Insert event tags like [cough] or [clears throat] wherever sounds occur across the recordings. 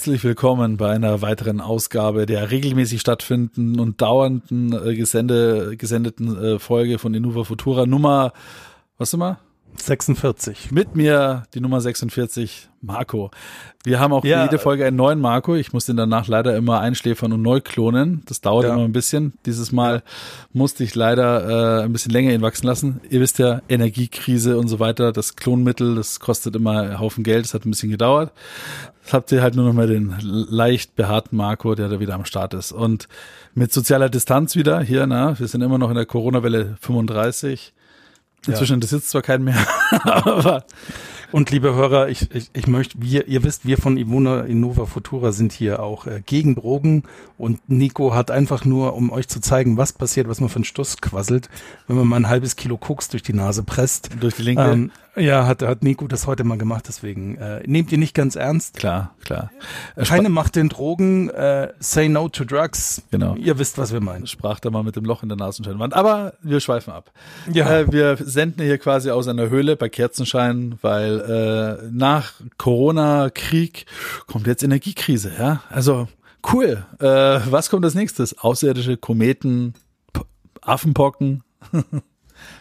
Herzlich willkommen bei einer weiteren Ausgabe der regelmäßig stattfindenden und dauernden äh, gesende, gesendeten äh, Folge von Innova Futura Nummer, was immer? 46. Mit mir die Nummer 46, Marco. Wir haben auch ja. jede Folge einen neuen Marco. Ich muss den danach leider immer einschläfern und neu klonen. Das dauert ja. immer ein bisschen. Dieses Mal musste ich leider äh, ein bisschen länger ihn wachsen lassen. Ihr wisst ja, Energiekrise und so weiter. Das Klonmittel, das kostet immer einen Haufen Geld. Das hat ein bisschen gedauert. Jetzt habt ihr halt nur noch mal den leicht behaarten Marco, der da wieder am Start ist. Und mit sozialer Distanz wieder hier, na, wir sind immer noch in der Corona-Welle 35 Inzwischen ja. interessiert zwar keinen mehr, [laughs] aber und liebe Hörer, ich, ich, ich möchte, wir, ihr wisst, wir von Ivona Innova Futura sind hier auch äh, gegen Drogen und Nico hat einfach nur, um euch zu zeigen, was passiert, was man für einen Stuss quasselt, wenn man mal ein halbes Kilo Koks durch die Nase presst. Durch die linke? Ähm, ja, hat, hat Nico das heute mal gemacht, deswegen äh, nehmt ihr nicht ganz ernst. Klar, klar. Er Keine Macht den Drogen, äh, say no to drugs. Genau. Ihr wisst, was wir meinen. Sprach da mal mit dem Loch in der Nasenscheinwand. Aber wir schweifen ab. Ja. Äh, wir senden hier quasi aus einer Höhle bei Kerzenschein, weil äh, nach Corona-Krieg kommt jetzt Energiekrise, ja. Also cool. Äh, was kommt als nächstes? Außerirdische Kometen, P Affenpocken. [laughs]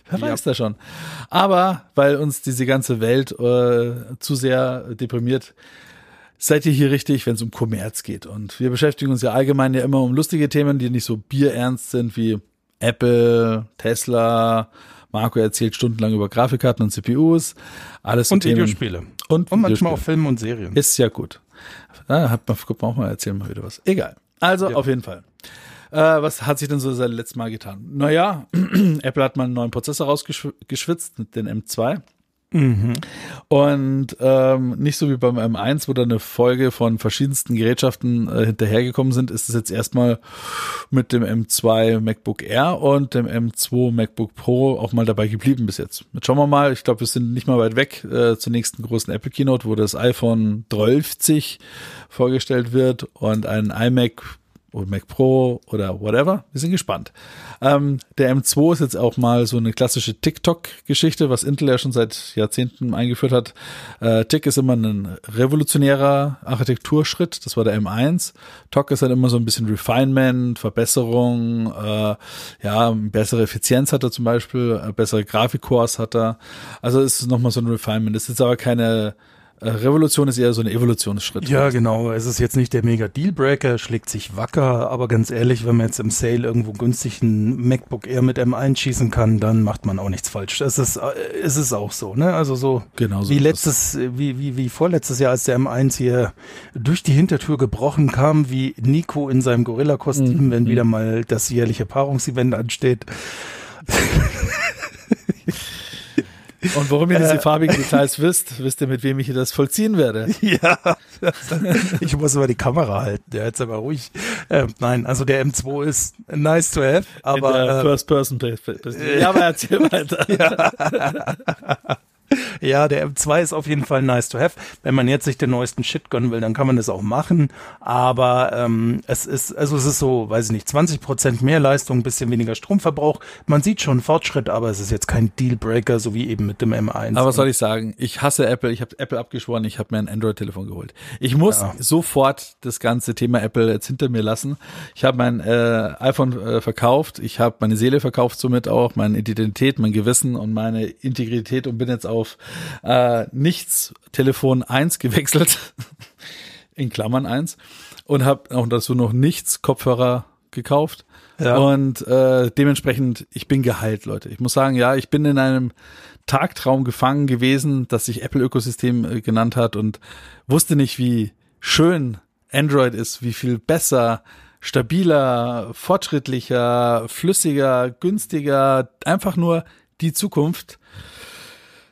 Wer weiß ja. da schon. Aber weil uns diese ganze Welt äh, zu sehr deprimiert, seid ihr hier richtig, wenn es um Kommerz geht. Und wir beschäftigen uns ja allgemein ja immer um lustige Themen, die nicht so bierernst sind wie Apple, Tesla, Marco erzählt stundenlang über Grafikkarten und CPUs. Alles und. Videospiele. Und, und manchmal auch Filme und Serien. Ist ja gut. Da hat man, guck mal auch mal, erzählen mal wieder was. Egal. Also, ja. auf jeden Fall. Äh, was hat sich denn so seit letztem Mal getan? Naja, [clears throat] Apple hat mal einen neuen Prozessor rausgeschwitzt mit den M2. Mhm. Und ähm, nicht so wie beim M1, wo da eine Folge von verschiedensten Gerätschaften äh, hinterhergekommen sind, ist es jetzt erstmal mit dem M2 MacBook Air und dem M2 MacBook Pro auch mal dabei geblieben bis jetzt. Jetzt schauen wir mal, ich glaube, wir sind nicht mal weit weg äh, zur nächsten großen Apple Keynote, wo das iPhone 12 vorgestellt wird und ein iMac oder Mac Pro oder whatever. Wir sind gespannt. Ähm, der M2 ist jetzt auch mal so eine klassische TikTok-Geschichte, was Intel ja schon seit Jahrzehnten eingeführt hat. Äh, Tick ist immer ein revolutionärer Architekturschritt. Das war der M1. TOC ist halt immer so ein bisschen Refinement, Verbesserung, äh, ja, bessere Effizienz hat er zum Beispiel, äh, bessere Grafikcores hat er. Also ist es nochmal so ein Refinement. Das ist jetzt aber keine Revolution ist eher so ein Evolutionsschritt. Ja, genau. Es ist jetzt nicht der mega Dealbreaker, schlägt sich wacker, aber ganz ehrlich, wenn man jetzt im Sale irgendwo günstig ein MacBook Air mit M1 schießen kann, dann macht man auch nichts falsch. Das ist, äh, es ist auch so, ne? Also so, genau so wie letztes, wie, wie, wie vorletztes Jahr, als der M1 hier durch die Hintertür gebrochen kam, wie Nico in seinem Gorilla-Kostüm, mhm. wenn wieder mal das jährliche Paarungsevent ansteht. [laughs] Und warum ihr diese äh. farbigen Details wisst, wisst ihr, mit wem ich das vollziehen werde. Ja, [laughs] ich muss aber die Kamera halten, der jetzt aber ruhig. Äh, nein, also der M2 ist nice to have, aber. Äh, First Person. Ja, aber erzähl [laughs] weiter. Ja. [laughs] Ja, der M2 ist auf jeden Fall nice to have. Wenn man jetzt sich den neuesten Shit gönnen will, dann kann man das auch machen. Aber ähm, es ist, also es ist so, weiß ich nicht, 20 Prozent mehr Leistung, ein bisschen weniger Stromverbrauch. Man sieht schon Fortschritt, aber es ist jetzt kein Dealbreaker, so wie eben mit dem M1. Aber was soll ich sagen? Ich hasse Apple. Ich habe Apple abgeschworen. Ich habe mir ein Android-Telefon geholt. Ich muss ja. sofort das ganze Thema Apple jetzt hinter mir lassen. Ich habe mein äh, iPhone äh, verkauft. Ich habe meine Seele verkauft, somit auch meine Identität, mein Gewissen und meine Integrität und bin jetzt auf äh, nichts Telefon 1 gewechselt, in Klammern 1, und habe auch dazu noch nichts Kopfhörer gekauft. Ja. Und äh, dementsprechend, ich bin geheilt, Leute. Ich muss sagen, ja, ich bin in einem Tagtraum gefangen gewesen, das sich Apple-Ökosystem äh, genannt hat und wusste nicht, wie schön Android ist, wie viel besser, stabiler, fortschrittlicher, flüssiger, günstiger, einfach nur die Zukunft.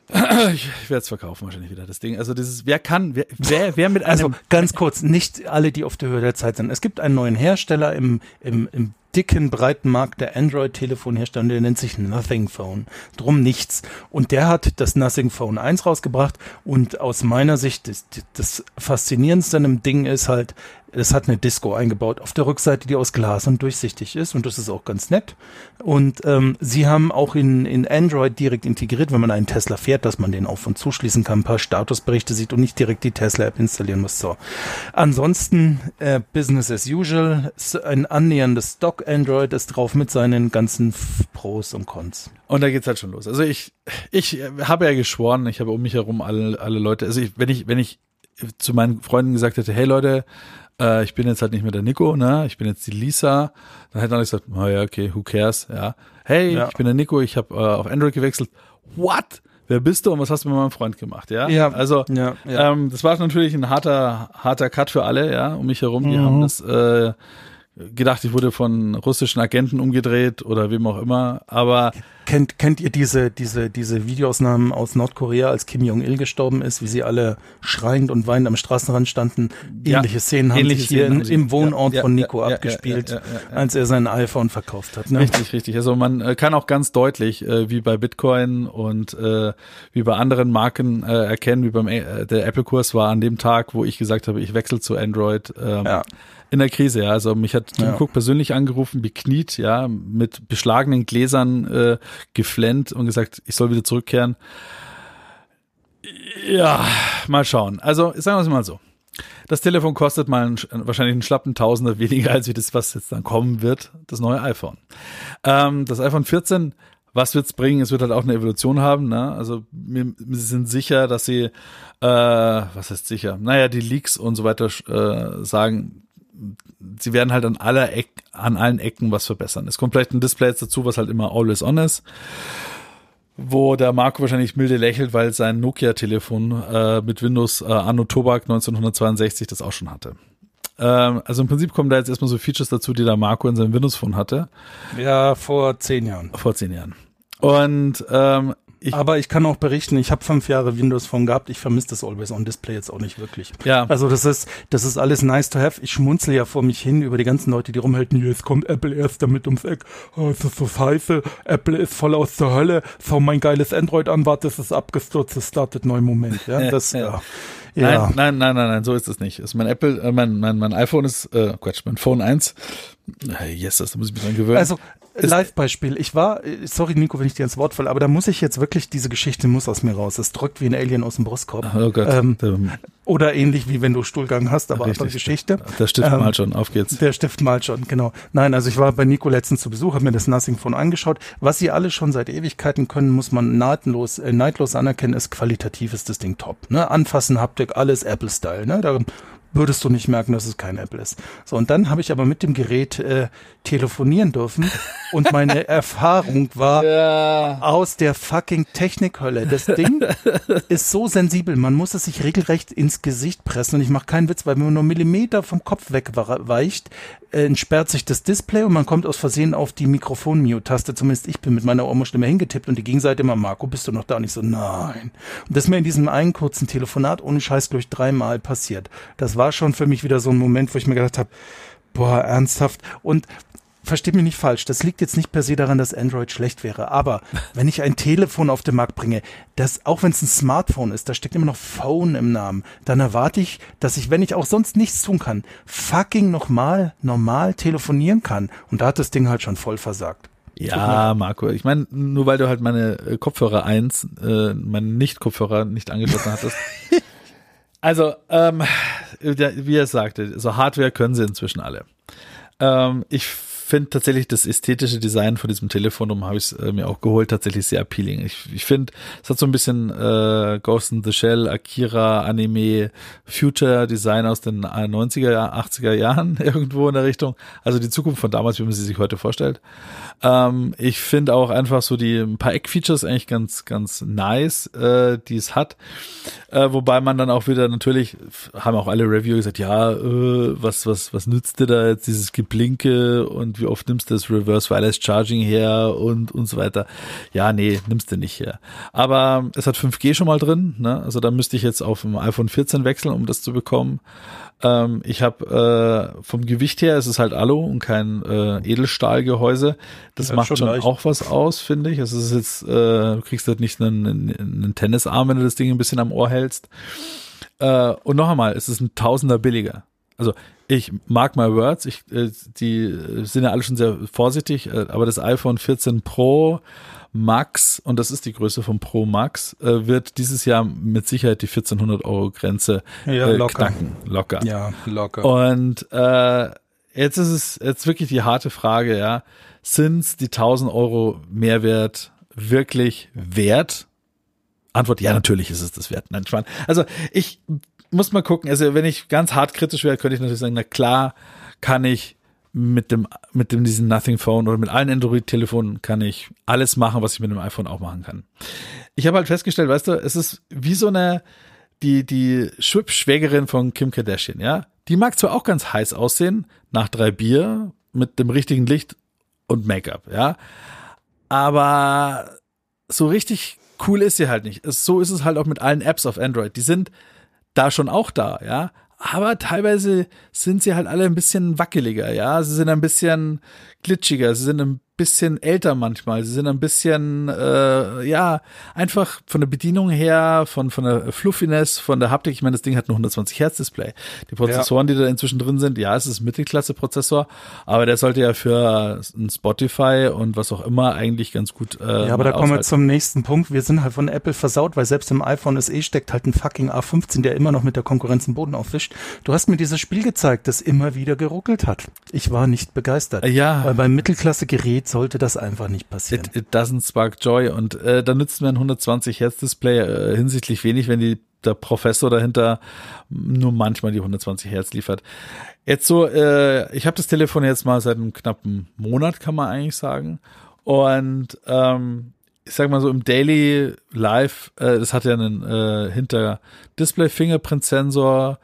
[clears throat] Ich, ich werde es verkaufen wahrscheinlich wieder, das Ding. Also dieses, wer kann, wer, wer, wer mit also einem... Also ganz kurz, nicht alle, die auf der Höhe der Zeit sind. Es gibt einen neuen Hersteller im, im, im dicken, breiten Markt der Android-Telefonhersteller, der nennt sich Nothing Phone. Drum nichts. Und der hat das Nothing Phone 1 rausgebracht und aus meiner Sicht, das, das Faszinierendste an dem Ding ist halt, es hat eine Disco eingebaut auf der Rückseite, die aus Glas und durchsichtig ist und das ist auch ganz nett. Und ähm, sie haben auch in, in Android direkt integriert, wenn man einen Tesla fährt, dass man den auf und zuschließen kann, ein paar Statusberichte sieht und nicht direkt die Tesla-App installieren muss. So. Ansonsten äh, Business as usual, ein annäherndes Stock-Android ist drauf mit seinen ganzen Pros und Cons. Und da geht's halt schon los. Also ich, ich habe ja geschworen, ich habe um mich herum alle, alle Leute, also ich, wenn ich, wenn ich zu meinen Freunden gesagt hätte, hey Leute, äh, ich bin jetzt halt nicht mehr der Nico, ne? Ich bin jetzt die Lisa. Dann hätte man gesagt, oh ja, okay, who cares, ja. Hey, ja. ich bin der Nico, ich habe äh, auf Android gewechselt. What? Wer bist du und was hast du mit meinem Freund gemacht, ja? Ja. Also, ja, ja. Ähm, das war natürlich ein harter, harter Cut für alle, ja, um mich herum. Die mhm. haben das äh, gedacht, ich wurde von russischen Agenten umgedreht oder wem auch immer, aber kennt kennt ihr diese diese diese Videoausnahmen aus Nordkorea, als Kim Jong Il gestorben ist, wie sie alle schreiend und weinend am Straßenrand standen? Ähnliche ja, Szenen haben sich hier in, im Wohnort ja, von Nico abgespielt, als er sein iPhone verkauft hat. Ne? Richtig, richtig. Also man äh, kann auch ganz deutlich, äh, wie bei Bitcoin und äh, wie bei anderen Marken äh, erkennen, wie beim äh, der Apple-Kurs war an dem Tag, wo ich gesagt habe, ich wechsle zu Android. Ähm, ja in der Krise, ja. Also mich hat Tim ja. Cook persönlich angerufen, bekniet, ja, mit beschlagenen Gläsern äh, geflennt und gesagt, ich soll wieder zurückkehren. Ja, mal schauen. Also sagen wir es mal so. Das Telefon kostet mal einen, wahrscheinlich einen schlappen Tausender weniger als wie das, was jetzt dann kommen wird, das neue iPhone. Ähm, das iPhone 14 was wird's bringen? Es wird halt auch eine Evolution haben. Ne? Also wir, wir sind sicher, dass sie, äh, was heißt sicher? Naja, die Leaks und so weiter äh, sagen, sie werden halt an aller Eck, an allen Ecken was verbessern. Es kommt vielleicht ein Display jetzt dazu, was halt immer always on ist, wo der Marco wahrscheinlich milde lächelt, weil sein Nokia-Telefon äh, mit Windows äh, Anno Tobak 1962 das auch schon hatte. Ähm, also im Prinzip kommen da jetzt erstmal so Features dazu, die der Marco in seinem Windows Phone hatte. Ja, vor zehn Jahren. Vor zehn Jahren. Und ähm, ich, aber ich kann auch berichten, ich habe fünf Jahre Windows Phone gehabt, ich vermisse das Always-On-Display jetzt auch nicht wirklich. Ja. Also das ist, das ist alles nice to have. Ich schmunzel ja vor mich hin über die ganzen Leute, die rumhalten, jetzt kommt Apple erst damit ums Eck. Oh, es ist so scheiße, Apple ist voll aus der Hölle, schau mein geiles Android an, warte, es ist abgestürzt, es startet neu Moment. Ja, das, ja. Ja. Nein, nein, nein, nein, nein, so ist es nicht. Also mein Apple, äh, mein, mein, mein iPhone ist, äh, Quatsch, mein Phone 1. Äh, yes, das muss ich mich dran gewöhnen. Also Live-Beispiel. Ich war, sorry Nico, wenn ich dir ins Wort falle, aber da muss ich jetzt wirklich, diese Geschichte muss aus mir raus. Es drückt wie ein Alien aus dem Brustkorb. Oh Gott. Ähm, oder ähnlich wie wenn du Stuhlgang hast, aber Richtig, andere Geschichte. Der Stift ähm, mal schon, auf geht's. Der Stift mal schon, genau. Nein, also ich war bei Nico letztens zu Besuch, habe mir das Nothing Phone angeschaut. Was sie alle schon seit Ewigkeiten können, muss man nahtlos, äh, neidlos anerkennen, ist qualitativ ist das Ding top. Ne? Anfassen, Haptik, alles Apple-Style. Ne? Da würdest du nicht merken, dass es kein Apple ist. So, und dann habe ich aber mit dem Gerät äh, telefonieren dürfen und meine [laughs] Erfahrung war ja. aus der fucking Technikhölle. Das Ding ist so sensibel, man muss es sich regelrecht ins Gesicht pressen und ich mache keinen Witz, weil wenn man nur Millimeter vom Kopf wegweicht, äh, entsperrt sich das Display und man kommt aus Versehen auf die Mikrofon-Mute-Taste. Zumindest ich bin mit meiner Ohrmuschstimme hingetippt und die Gegenseite immer, Marco, bist du noch da? Und ich so, nein. Und das ist mir in diesem einen kurzen Telefonat ohne Scheiß durch dreimal passiert. Das war schon für mich wieder so ein Moment, wo ich mir gedacht habe, boah, ernsthaft. Und versteht mich nicht falsch, das liegt jetzt nicht per se daran, dass Android schlecht wäre, aber [laughs] wenn ich ein Telefon auf den Markt bringe, das, auch wenn es ein Smartphone ist, da steckt immer noch Phone im Namen, dann erwarte ich, dass ich, wenn ich auch sonst nichts tun kann, fucking nochmal normal telefonieren kann. Und da hat das Ding halt schon voll versagt. Ja, Marco, ich meine, nur weil du halt meine äh, Kopfhörer eins, äh, meine Nicht-Kopfhörer nicht angeschlossen hattest. [laughs] also, ähm, wie er sagte, so Hardware können sie inzwischen alle. Ähm, ich finde tatsächlich das ästhetische Design von diesem Telefon, darum habe ich es äh, mir auch geholt, tatsächlich sehr appealing. Ich, ich finde, es hat so ein bisschen äh, Ghost in the Shell, Akira, Anime, Future Design aus den 90er, 80er Jahren [laughs] irgendwo in der Richtung. Also die Zukunft von damals, wie man sie sich heute vorstellt. Ähm, ich finde auch einfach so die ein paar Eckfeatures eigentlich ganz, ganz nice, äh, die es hat. Äh, wobei man dann auch wieder natürlich, haben auch alle Reviewer gesagt, ja, äh, was, was, was nützt dir da jetzt dieses Geblinke und und wie oft nimmst du das Reverse Wireless Charging her und, und so weiter. Ja, nee, nimmst du nicht her. Aber es hat 5G schon mal drin, ne? Also da müsste ich jetzt auf dem iPhone 14 wechseln, um das zu bekommen. Ähm, ich habe äh, vom Gewicht her, es ist halt Alu und kein äh, Edelstahlgehäuse. Das Ja, macht schon schon auch was aus, finde ich. Also es ist jetzt, äh, du kriegst halt nicht einen, einen, einen Tennisarm, wenn du das Ding ein bisschen am Ohr hältst. Äh, und noch einmal, es ist ein Tausender billiger. Also ich mag my words, ich, äh, die äh, sind ja alle schon sehr vorsichtig, äh, aber das iPhone 14 Pro Max, und das ist die Größe vom Pro Max, äh, wird dieses Jahr mit Sicherheit die 1400 Euro Grenze Ja, äh, locker. knacken. Locker. Ja, locker. Und äh, jetzt ist es jetzt wirklich die harte Frage, ja, sind's die 1000 Euro Mehrwert wirklich wert? Antwort, ja, natürlich ist es das wert. Nein, Schwan. Also ich muss mal gucken, also wenn ich ganz hart kritisch wäre, könnte ich natürlich sagen, na klar kann ich mit dem, mit dem, diesem Nothing Phone oder mit allen Android-Telefonen kann ich alles machen, was ich mit dem iPhone auch machen kann. Ich habe halt festgestellt, weißt du, es ist wie so eine, die, die Schwibschwägerin von Kim Kardashian, ja. Die mag zwar auch ganz heiß aussehen, nach drei Bier, mit dem richtigen Licht und Make-up, ja. Aber so richtig cool ist sie halt nicht. So ist es halt auch mit allen Apps auf Android. Die sind da schon auch da, ja. Aber teilweise sind sie halt alle ein bisschen wackeliger, ja. Sie sind ein bisschen glitschiger, sie sind ein bisschen älter manchmal, sie sind ein bisschen, äh, ja, einfach von der Bedienung her, von, von der Fluffiness, von der Haptik. Ich meine, das Ding hat nur 120 Hertz Display. Die Prozessoren, die da inzwischen drin sind, ja, es ist ein Mittelklasse-Prozessor, aber der sollte ja für ein Spotify und was auch immer eigentlich ganz gut. Äh, Ja, aber da kommen wir aushalten. zum nächsten Punkt. Wir sind halt von Apple versaut, weil selbst im iPhone SE steckt halt ein fucking A15, der immer noch mit der Konkurrenz den Boden aufwischt. Du hast mir dieses Spiel gezeigt, das immer wieder geruckelt hat. Ich war nicht begeistert. Ja. Weil beim Mittelklasse-Gerät sollte das einfach nicht passieren. It, it doesn't spark joy. Und äh, da nützt mir ein 120 Hertz Display äh, hinsichtlich wenig, wenn die, der Professor dahinter nur manchmal die 120 Hertz liefert. Jetzt so, äh, ich habe das Telefon jetzt mal seit einem knappen Monat, kann man eigentlich sagen. Und ähm, ich sag mal so im Daily Live, äh, das hat ja einen äh, hinter Display Fingerprint Sensor.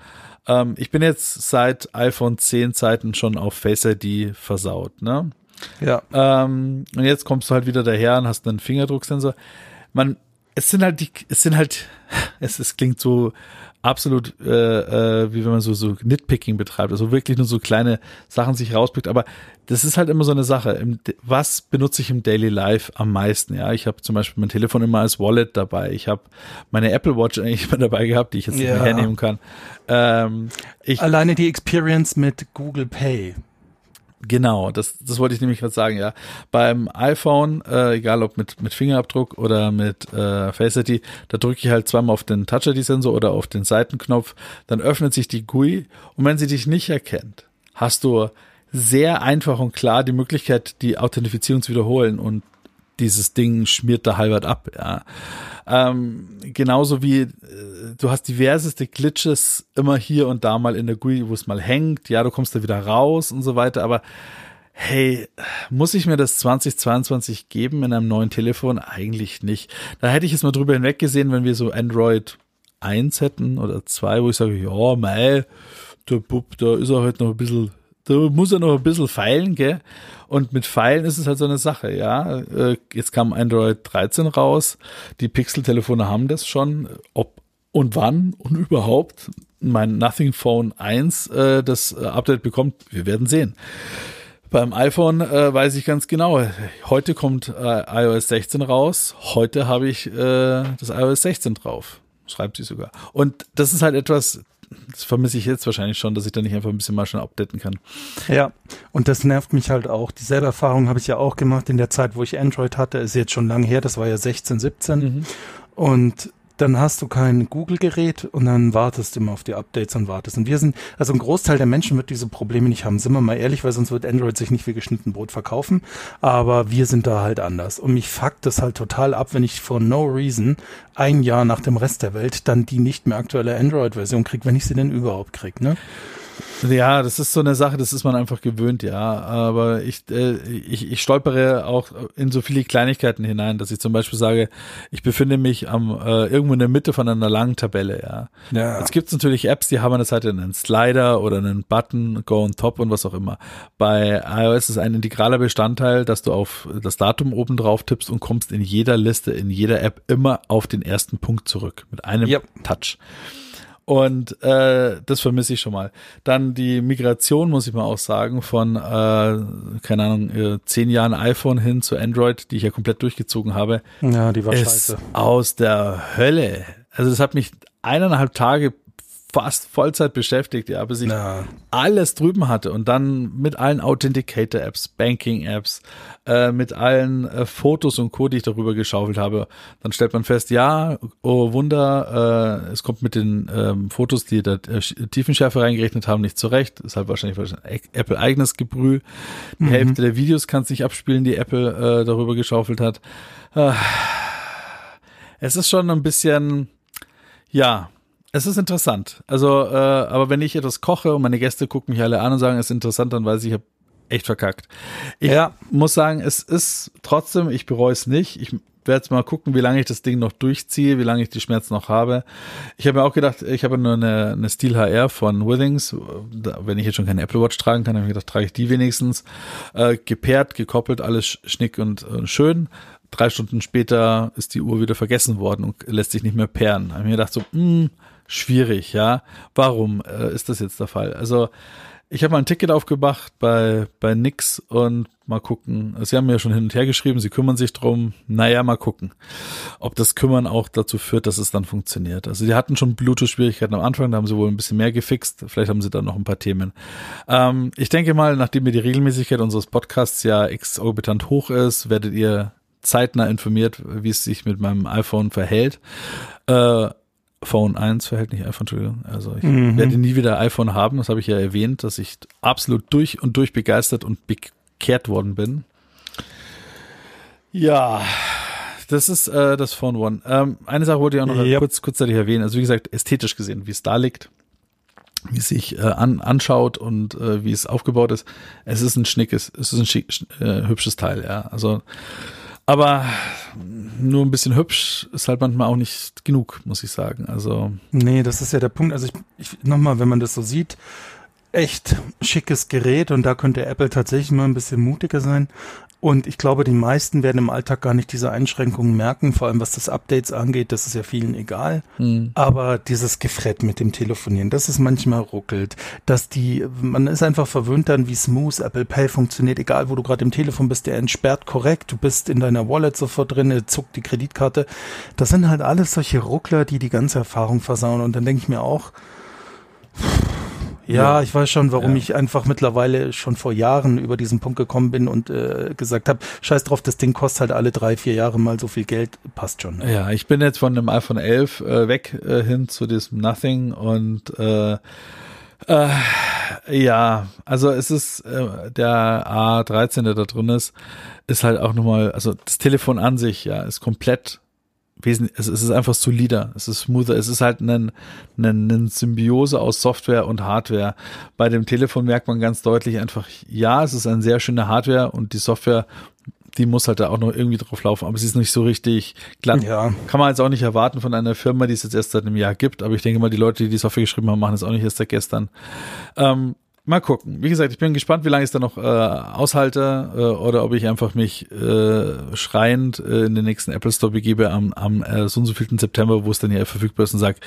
Ähm, ich bin jetzt seit iPhone 10 Zeiten schon auf Face ID versaut, ne? Ja. Ähm, und jetzt kommst du halt wieder daher und hast einen Fingerdrucksensor. Man, es sind halt die, es sind halt, [laughs] es, es klingt so absolut, äh, äh, wie wenn man so, so Nitpicking betreibt, also wirklich nur so kleine Sachen sich rauspickt, aber das ist halt immer so eine Sache. Im, was benutze ich im Daily Life am meisten? Ja, ich habe zum Beispiel mein Telefon immer als Wallet dabei. Ich habe meine Apple Watch eigentlich immer dabei gehabt, die ich jetzt nicht Ja. mehr hernehmen kann. Ähm, ich, Alleine die Experience mit Google Pay. Genau, das, das wollte ich nämlich gerade sagen, ja. Beim iPhone, äh, egal ob mit, mit Fingerabdruck oder mit äh, Face ID, da drücke ich halt zweimal auf den Touch ID-Sensor oder auf den Seitenknopf, dann öffnet sich die GUI und wenn sie dich nicht erkennt, hast du sehr einfach und klar die Möglichkeit, die Authentifizierung zu wiederholen und dieses Ding schmiert da halbert ab, ja. Ähm, genauso wie äh, du hast diverseste Glitches immer hier und da mal in der GUI, wo es mal hängt, ja, du kommst da wieder raus und so weiter, aber hey, muss ich mir das 2022 geben in einem neuen Telefon? Eigentlich nicht. Da hätte ich jetzt mal drüber hinweggesehen, wenn wir so Android 1 hätten oder 2, wo ich sage, ja, mei, der Bub, da ist er halt noch ein bisschen, da muss er noch ein bisschen feilen, gell? Und mit Pfeilen ist es halt so eine Sache, ja. Äh, Jetzt kam Android 13 raus, die Pixel-Telefone haben das schon, ob und wann und überhaupt mein Nothing Phone 1 äh, das äh, Update bekommt, wir werden sehen. Beim iPhone äh, weiß ich ganz genau, heute kommt äh, iOS 16 raus, heute habe ich äh, das iOS 16 drauf, schreibt sie sogar. Und das ist halt etwas, das vermisse ich jetzt wahrscheinlich schon, dass ich da nicht einfach ein bisschen mal schon updaten kann. Ja, und das nervt mich halt auch. Dieselbe Erfahrung habe ich ja auch gemacht in der Zeit, wo ich Android hatte. Ist jetzt schon lange her, das war ja 16, 17. Und dann hast du kein Google-Gerät und dann wartest immer auf die Updates und wartest. Und wir sind, also ein Großteil der Menschen wird diese Probleme nicht haben, sind wir mal ehrlich, weil sonst wird Android sich nicht wie geschnitten Brot verkaufen. Aber wir sind da halt anders. Und mich fuckt das halt total ab, wenn ich for no reason ein Jahr nach dem Rest der Welt dann die nicht mehr aktuelle Android-Version kriege, wenn ich sie denn überhaupt krieg, ne? Ja, das ist so eine Sache, das ist man einfach gewöhnt, ja. Aber ich, äh, ich, ich stolpere auch in so viele Kleinigkeiten hinein, dass ich zum Beispiel sage, ich befinde mich am äh, irgendwo in der Mitte von einer langen Tabelle, ja. Ja. Jetzt gibt's natürlich Apps, die haben an der Seite einen Slider oder einen Button, Go on Top und was auch immer. Bei iOS ist ein integraler Bestandteil, dass du auf das Datum oben drauf tippst und kommst in jeder Liste, in jeder App immer auf den ersten Punkt zurück mit einem Yep. Touch. Und äh, das vermisse ich schon mal. Dann die Migration, muss ich mal auch sagen, von, äh, keine Ahnung, äh, zehn Jahren iPhone hin zu Android, die ich ja komplett durchgezogen habe, Ja, die war ist scheiße. aus der Hölle. Also das hat mich eineinhalb Tage fast Vollzeit beschäftigt, ja, bis ich Ja. alles drüben hatte und dann mit allen Authenticator-Apps, Banking-Apps, äh, mit allen äh, Fotos und Co., die ich darüber geschaufelt habe, dann stellt man fest, ja, oh Wunder, äh, es kommt mit den ähm, Fotos, die da äh, Tiefenschärfe reingerechnet haben, nicht zurecht. Ist halt wahrscheinlich, wahrscheinlich Apple eigenes Gebrühl. Die Hälfte der Videos kann es nicht abspielen, die Apple äh, darüber geschaufelt hat. Ah. Es ist schon ein bisschen, ja, es ist interessant. Also, äh, aber wenn ich etwas koche und meine Gäste gucken mich alle an und sagen, es ist interessant, dann weiß ich, ich habe echt verkackt. Ich Ja. muss sagen, es ist trotzdem, ich bereue es nicht. Ich werde jetzt mal gucken, wie lange ich das Ding noch durchziehe, wie lange ich die Schmerzen noch habe. Ich habe mir auch gedacht, ich habe nur eine, eine Steel HR von Withings. Wenn ich jetzt schon keine Apple Watch tragen kann, habe ich gedacht, trage ich die wenigstens. Äh, gepaart, gekoppelt, alles schnick und äh, schön. Drei Stunden später ist die Uhr wieder vergessen worden und lässt sich nicht mehr pairen. Da habe ich mir gedacht, so, mh, schwierig, ja. Warum äh, ist das jetzt der Fall? Also, ich habe mal ein Ticket aufgemacht bei, bei Nix und mal gucken. Sie haben mir schon hin und her geschrieben, sie kümmern sich drum. Naja, mal gucken, ob das Kümmern auch dazu führt, dass es dann funktioniert. Also die hatten schon Bluetooth-Schwierigkeiten am Anfang, da haben sie wohl ein bisschen mehr gefixt. Vielleicht haben sie dann noch ein paar Themen. Ähm, ich denke mal, nachdem mir die Regelmäßigkeit unseres Podcasts ja exorbitant hoch ist, werdet ihr zeitnah informiert, wie es sich mit meinem iPhone verhält. Äh, Phone 1 verhält nicht iPhone, Entschuldigung. Also ich Mhm. werde nie wieder iPhone haben, das habe ich ja erwähnt, dass ich absolut durch und durch begeistert und bekehrt worden bin. Ja, das ist äh, das Phone One. Ähm, eine Sache wollte ich auch noch Yep. kurz kurzzeitig erwähnen. Also wie gesagt, ästhetisch gesehen, wie es da liegt, wie es sich äh, an, anschaut und äh, wie es aufgebaut ist. Es ist ein schnickes, es ist ein schick, äh, hübsches Teil, ja. Also aber nur ein bisschen hübsch ist halt manchmal auch nicht genug, muss ich sagen. Also Nee, das ist ja der Punkt. Also ich, ich nochmal, wenn man das so sieht, echt schickes Gerät und da könnte Apple tatsächlich mal ein bisschen mutiger sein. Und ich glaube, die meisten werden im Alltag gar nicht diese Einschränkungen merken, vor allem was das Updates angeht, das ist ja vielen egal. Aber dieses Gefrett mit dem Telefonieren, dass es manchmal ruckelt, dass die, man ist einfach verwöhnt dann, wie smooth Apple Pay funktioniert, egal wo du gerade im Telefon bist, der entsperrt korrekt, du bist in deiner Wallet sofort drin, er zuckt die Kreditkarte. Das sind halt alles solche Ruckler, die die ganze Erfahrung versauen. Und dann denke ich mir auch, ja, Ja. ich weiß schon, warum Ja. ich einfach mittlerweile schon vor Jahren über diesen Punkt gekommen bin und äh, gesagt habe, scheiß drauf, das Ding kostet halt alle drei, vier Jahre mal so viel Geld, passt schon. Ja, ich bin jetzt von dem iPhone 11 äh, weg äh, hin zu diesem Nothing und äh, äh, ja, also es ist äh, der A13, der da drin ist, ist halt auch nochmal, also das Telefon an sich, ja, ist komplett wesentlich, es, es ist einfach solider, es ist smoother, es ist halt ein, ein, ein Symbiose aus Software und Hardware. Bei dem Telefon merkt man ganz deutlich einfach, ja, es ist eine sehr schöne Hardware und die Software, die muss halt da auch noch irgendwie drauf laufen, aber sie ist nicht so richtig glatt. Ja. Kann man jetzt auch nicht erwarten von einer Firma, die es jetzt erst seit einem Jahr gibt, aber ich denke mal, die Leute, die die Software geschrieben haben, machen es auch nicht erst seit gestern. Ähm, mal gucken. Wie gesagt, ich bin gespannt, wie lange ich es da noch äh, aushalte äh, oder ob ich einfach mich äh, schreiend äh, in den nächsten Apple Store begebe am, am äh, so und so vielten September, wo es dann hier verfügbar ist und sage,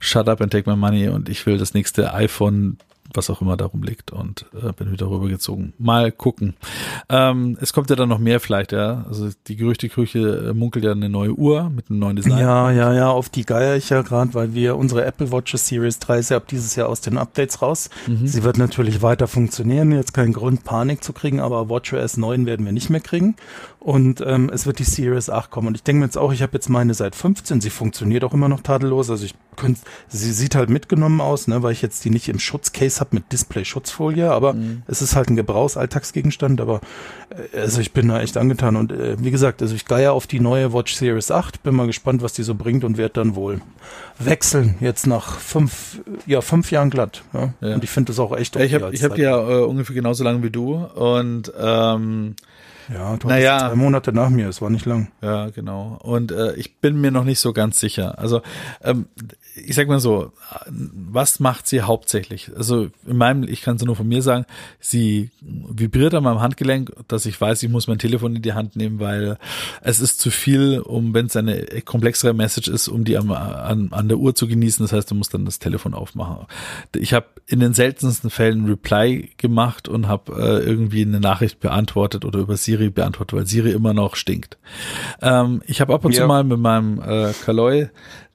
shut up and take my money und ich will das nächste iPhone was auch immer darum liegt und äh, bin wieder rübergezogen. Mal gucken. Ähm, es kommt ja dann noch mehr vielleicht, ja. Also die Gerüchteküche äh, munkelt ja eine neue Uhr mit einem neuen Design. Ja, ja, ja, auf die geier ich ja gerade, weil wir unsere Apple Watches Series 3 ist ja ab dieses Jahr aus den Updates raus. Sie wird natürlich weiter funktionieren, jetzt kein Grund Panik zu kriegen, aber WatchOS 9 werden wir nicht mehr kriegen und ähm, es wird die Series 8 kommen und ich denke mir jetzt auch, ich habe jetzt meine seit 15, sie funktioniert auch immer noch tadellos, also ich könnt, sie sieht halt mitgenommen aus, ne, weil ich jetzt die nicht im Schutzcase habe mit Display-Schutzfolie, aber mhm. es ist halt ein Gebrauchsalltagsgegenstand, aber äh, also ich bin da echt angetan und äh, wie gesagt, also ich gehe auf die neue Watch Series 8, bin mal gespannt, was die so bringt und werde dann wohl wechseln, jetzt nach fünf, ja, fünf Jahren glatt. Ja? ja. Und ich finde das auch echt okay. Ja, ich habe hab die ja äh, ungefähr genauso lange wie du und ähm, ja, du naja, zwei Monate nach mir, es war nicht lang. Ja, genau. Und äh, ich bin mir noch nicht so ganz sicher. Also ähm, ich sag mal so, was macht sie hauptsächlich? Also in meinem, ich kann es nur von mir sagen, sie vibriert an meinem Handgelenk, dass ich weiß, ich muss mein Telefon in die Hand nehmen, weil es ist zu viel, um, wenn es eine komplexere Message ist, um die am, an, an der Uhr zu genießen. Das heißt, du musst dann das Telefon aufmachen. Ich habe in den seltensten Fällen Reply gemacht und habe äh, irgendwie eine Nachricht beantwortet oder über Siri beantwortet, weil Siri immer noch stinkt. Ähm, ich habe ab und ja. zu mal mit meinem äh, Kaloi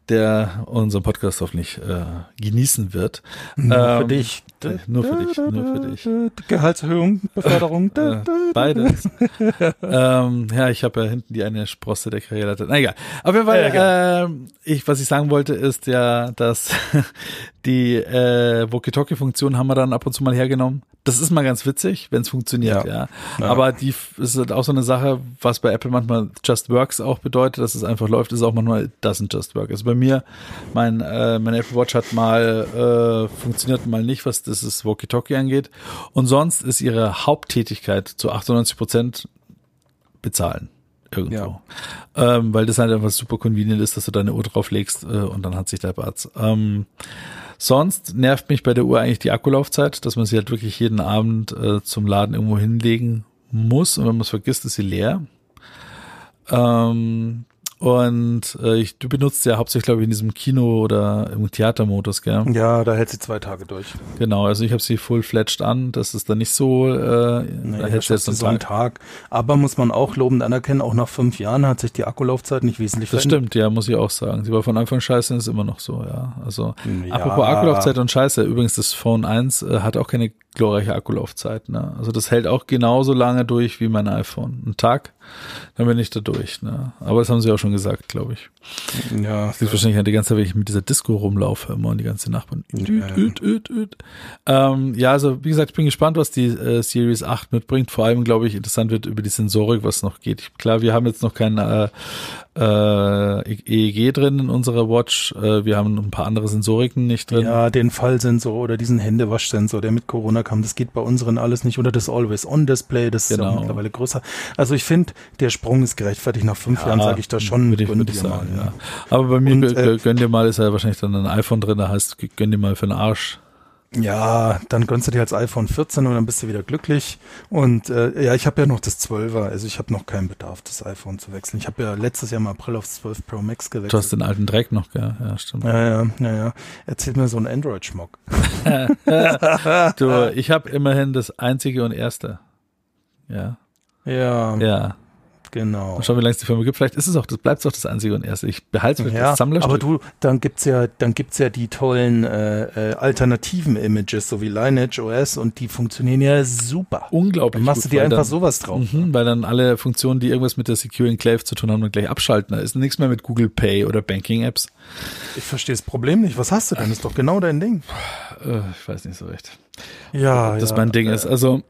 der unseren Podcast hoffentlich äh, genießen wird. Nur ähm, für dich. Nur für dich, nur für dich. Gehaltserhöhung, Beförderung. [laughs] äh, beides. [laughs] ähm, ja, ich habe ja hinten die eine Sprosse der Karriere. Na egal. Auf jeden Fall, ja, äh, ich, was ich sagen wollte, ist ja, dass [laughs] die äh, Walkie-Talkie-Funktion haben wir dann ab und zu mal hergenommen. Das ist mal ganz witzig, wenn es funktioniert, ja. ja. Aber die ist halt auch so eine Sache, was bei Apple manchmal just works auch bedeutet, dass es einfach läuft, ist auch manchmal doesn't just work. Also bei mir, mein, äh, mein Apple Watch hat mal äh, funktioniert, mal nicht, was das Walkie-Talkie angeht. Und sonst ist ihre Haupttätigkeit zu 98 Prozent bezahlen irgendwo. Ja. Ähm, weil das halt einfach super convenient ist, dass du deine Uhr drauflegst äh, und dann hat sich der Batz. Ähm, Sonst nervt mich bei der Uhr eigentlich die Akkulaufzeit, dass man sie halt wirklich jeden Abend äh, zum Laden irgendwo hinlegen muss und wenn man es vergisst, ist sie leer. Ähm, und äh, ich, du benutzt ja hauptsächlich, glaube ich, in diesem Kino- oder im Theatermodus, gell? Ja, da hält sie zwei Tage durch. Genau, also ich habe sie full-fledged an. Das ist dann nicht so, äh, nee, da hält sie jetzt so einen Tag. Aber muss man auch lobend anerkennen, auch nach fünf Jahren hat sich die Akkulaufzeit nicht wesentlich das verändert. Das stimmt, ja, muss ich auch sagen. Sie war von Anfang scheiße und ist immer noch so, ja. Also, ja. apropos Akkulaufzeit und scheiße, übrigens, das Phone 1 äh, hat auch keine glorreiche Akkulaufzeit. Ne? Also das hält auch genauso lange durch wie mein iPhone. Ein Tag, dann bin ich da durch. Ne? Aber das haben sie auch schon gesagt, glaube ich. Ja. Das liegt wahrscheinlich an die ganze Zeit, wenn ich mit dieser Disco rumlaufe immer und die ganze Nachbarn. Ja. Üt, üt, üt, ähm, ja, also wie gesagt, ich bin gespannt, was die äh, Series 8 mitbringt. Vor allem, glaube ich, interessant wird über die Sensorik, was noch geht. Klar, wir haben jetzt noch kein äh, äh, EEG drin in unserer Watch. Äh, wir haben ein paar andere Sensoriken nicht drin. Ja, den Fallsensor oder diesen Händewaschsensor, der mit Corona kam, das geht bei unseren alles nicht. Oder das Always-On-Display, das genau. ist auch mittlerweile größer. Also ich finde, der Sprung ist gerechtfertigt. Nach fünf ja, Jahren sage ich das schon. Würde ich, würde ich sagen, mal, ja. Aber bei mir, Und, äh, gönn dir mal, ist ja wahrscheinlich dann ein iPhone drin, da heißt, gönn dir mal für den Arsch. Ja, dann gönnst du dir als iPhone 14 und dann bist du wieder glücklich. Und äh, ja, ich habe ja noch das 12er, also ich habe noch keinen Bedarf, das iPhone zu wechseln. Ich habe ja letztes Jahr im April aufs 12 Pro Max gewechselt. Du hast den alten Dreck noch, gell? Ja, stimmt. Ja, ja, ja, ja. Erzähl mir so ein Android-Schmuck. [laughs] du, ich habe immerhin das einzige und erste. Ja. Ja. Ja. Genau. Mal schauen, wie lange es die Firma gibt. Vielleicht ist es auch, das bleibt auch das einzige und erste. Ich behalte es ja, das Sammlerstück. Aber du, dann gibt's ja, dann gibt's ja die tollen äh, äh, alternativen Images, so wie Lineage OS und die funktionieren ja super. Unglaublich. Dann machst gut, du dir einfach dann, sowas drauf. Mhm, weil dann alle Funktionen, die irgendwas mit der Secure Enclave zu tun haben, dann gleich abschalten. Da ist nichts mehr mit Google Pay oder Banking Apps. Ich verstehe das Problem nicht. Was hast du denn? Das ist doch genau dein Ding. Äh, ich weiß nicht so recht. Ja, das ja, mein Ding äh, ist. Also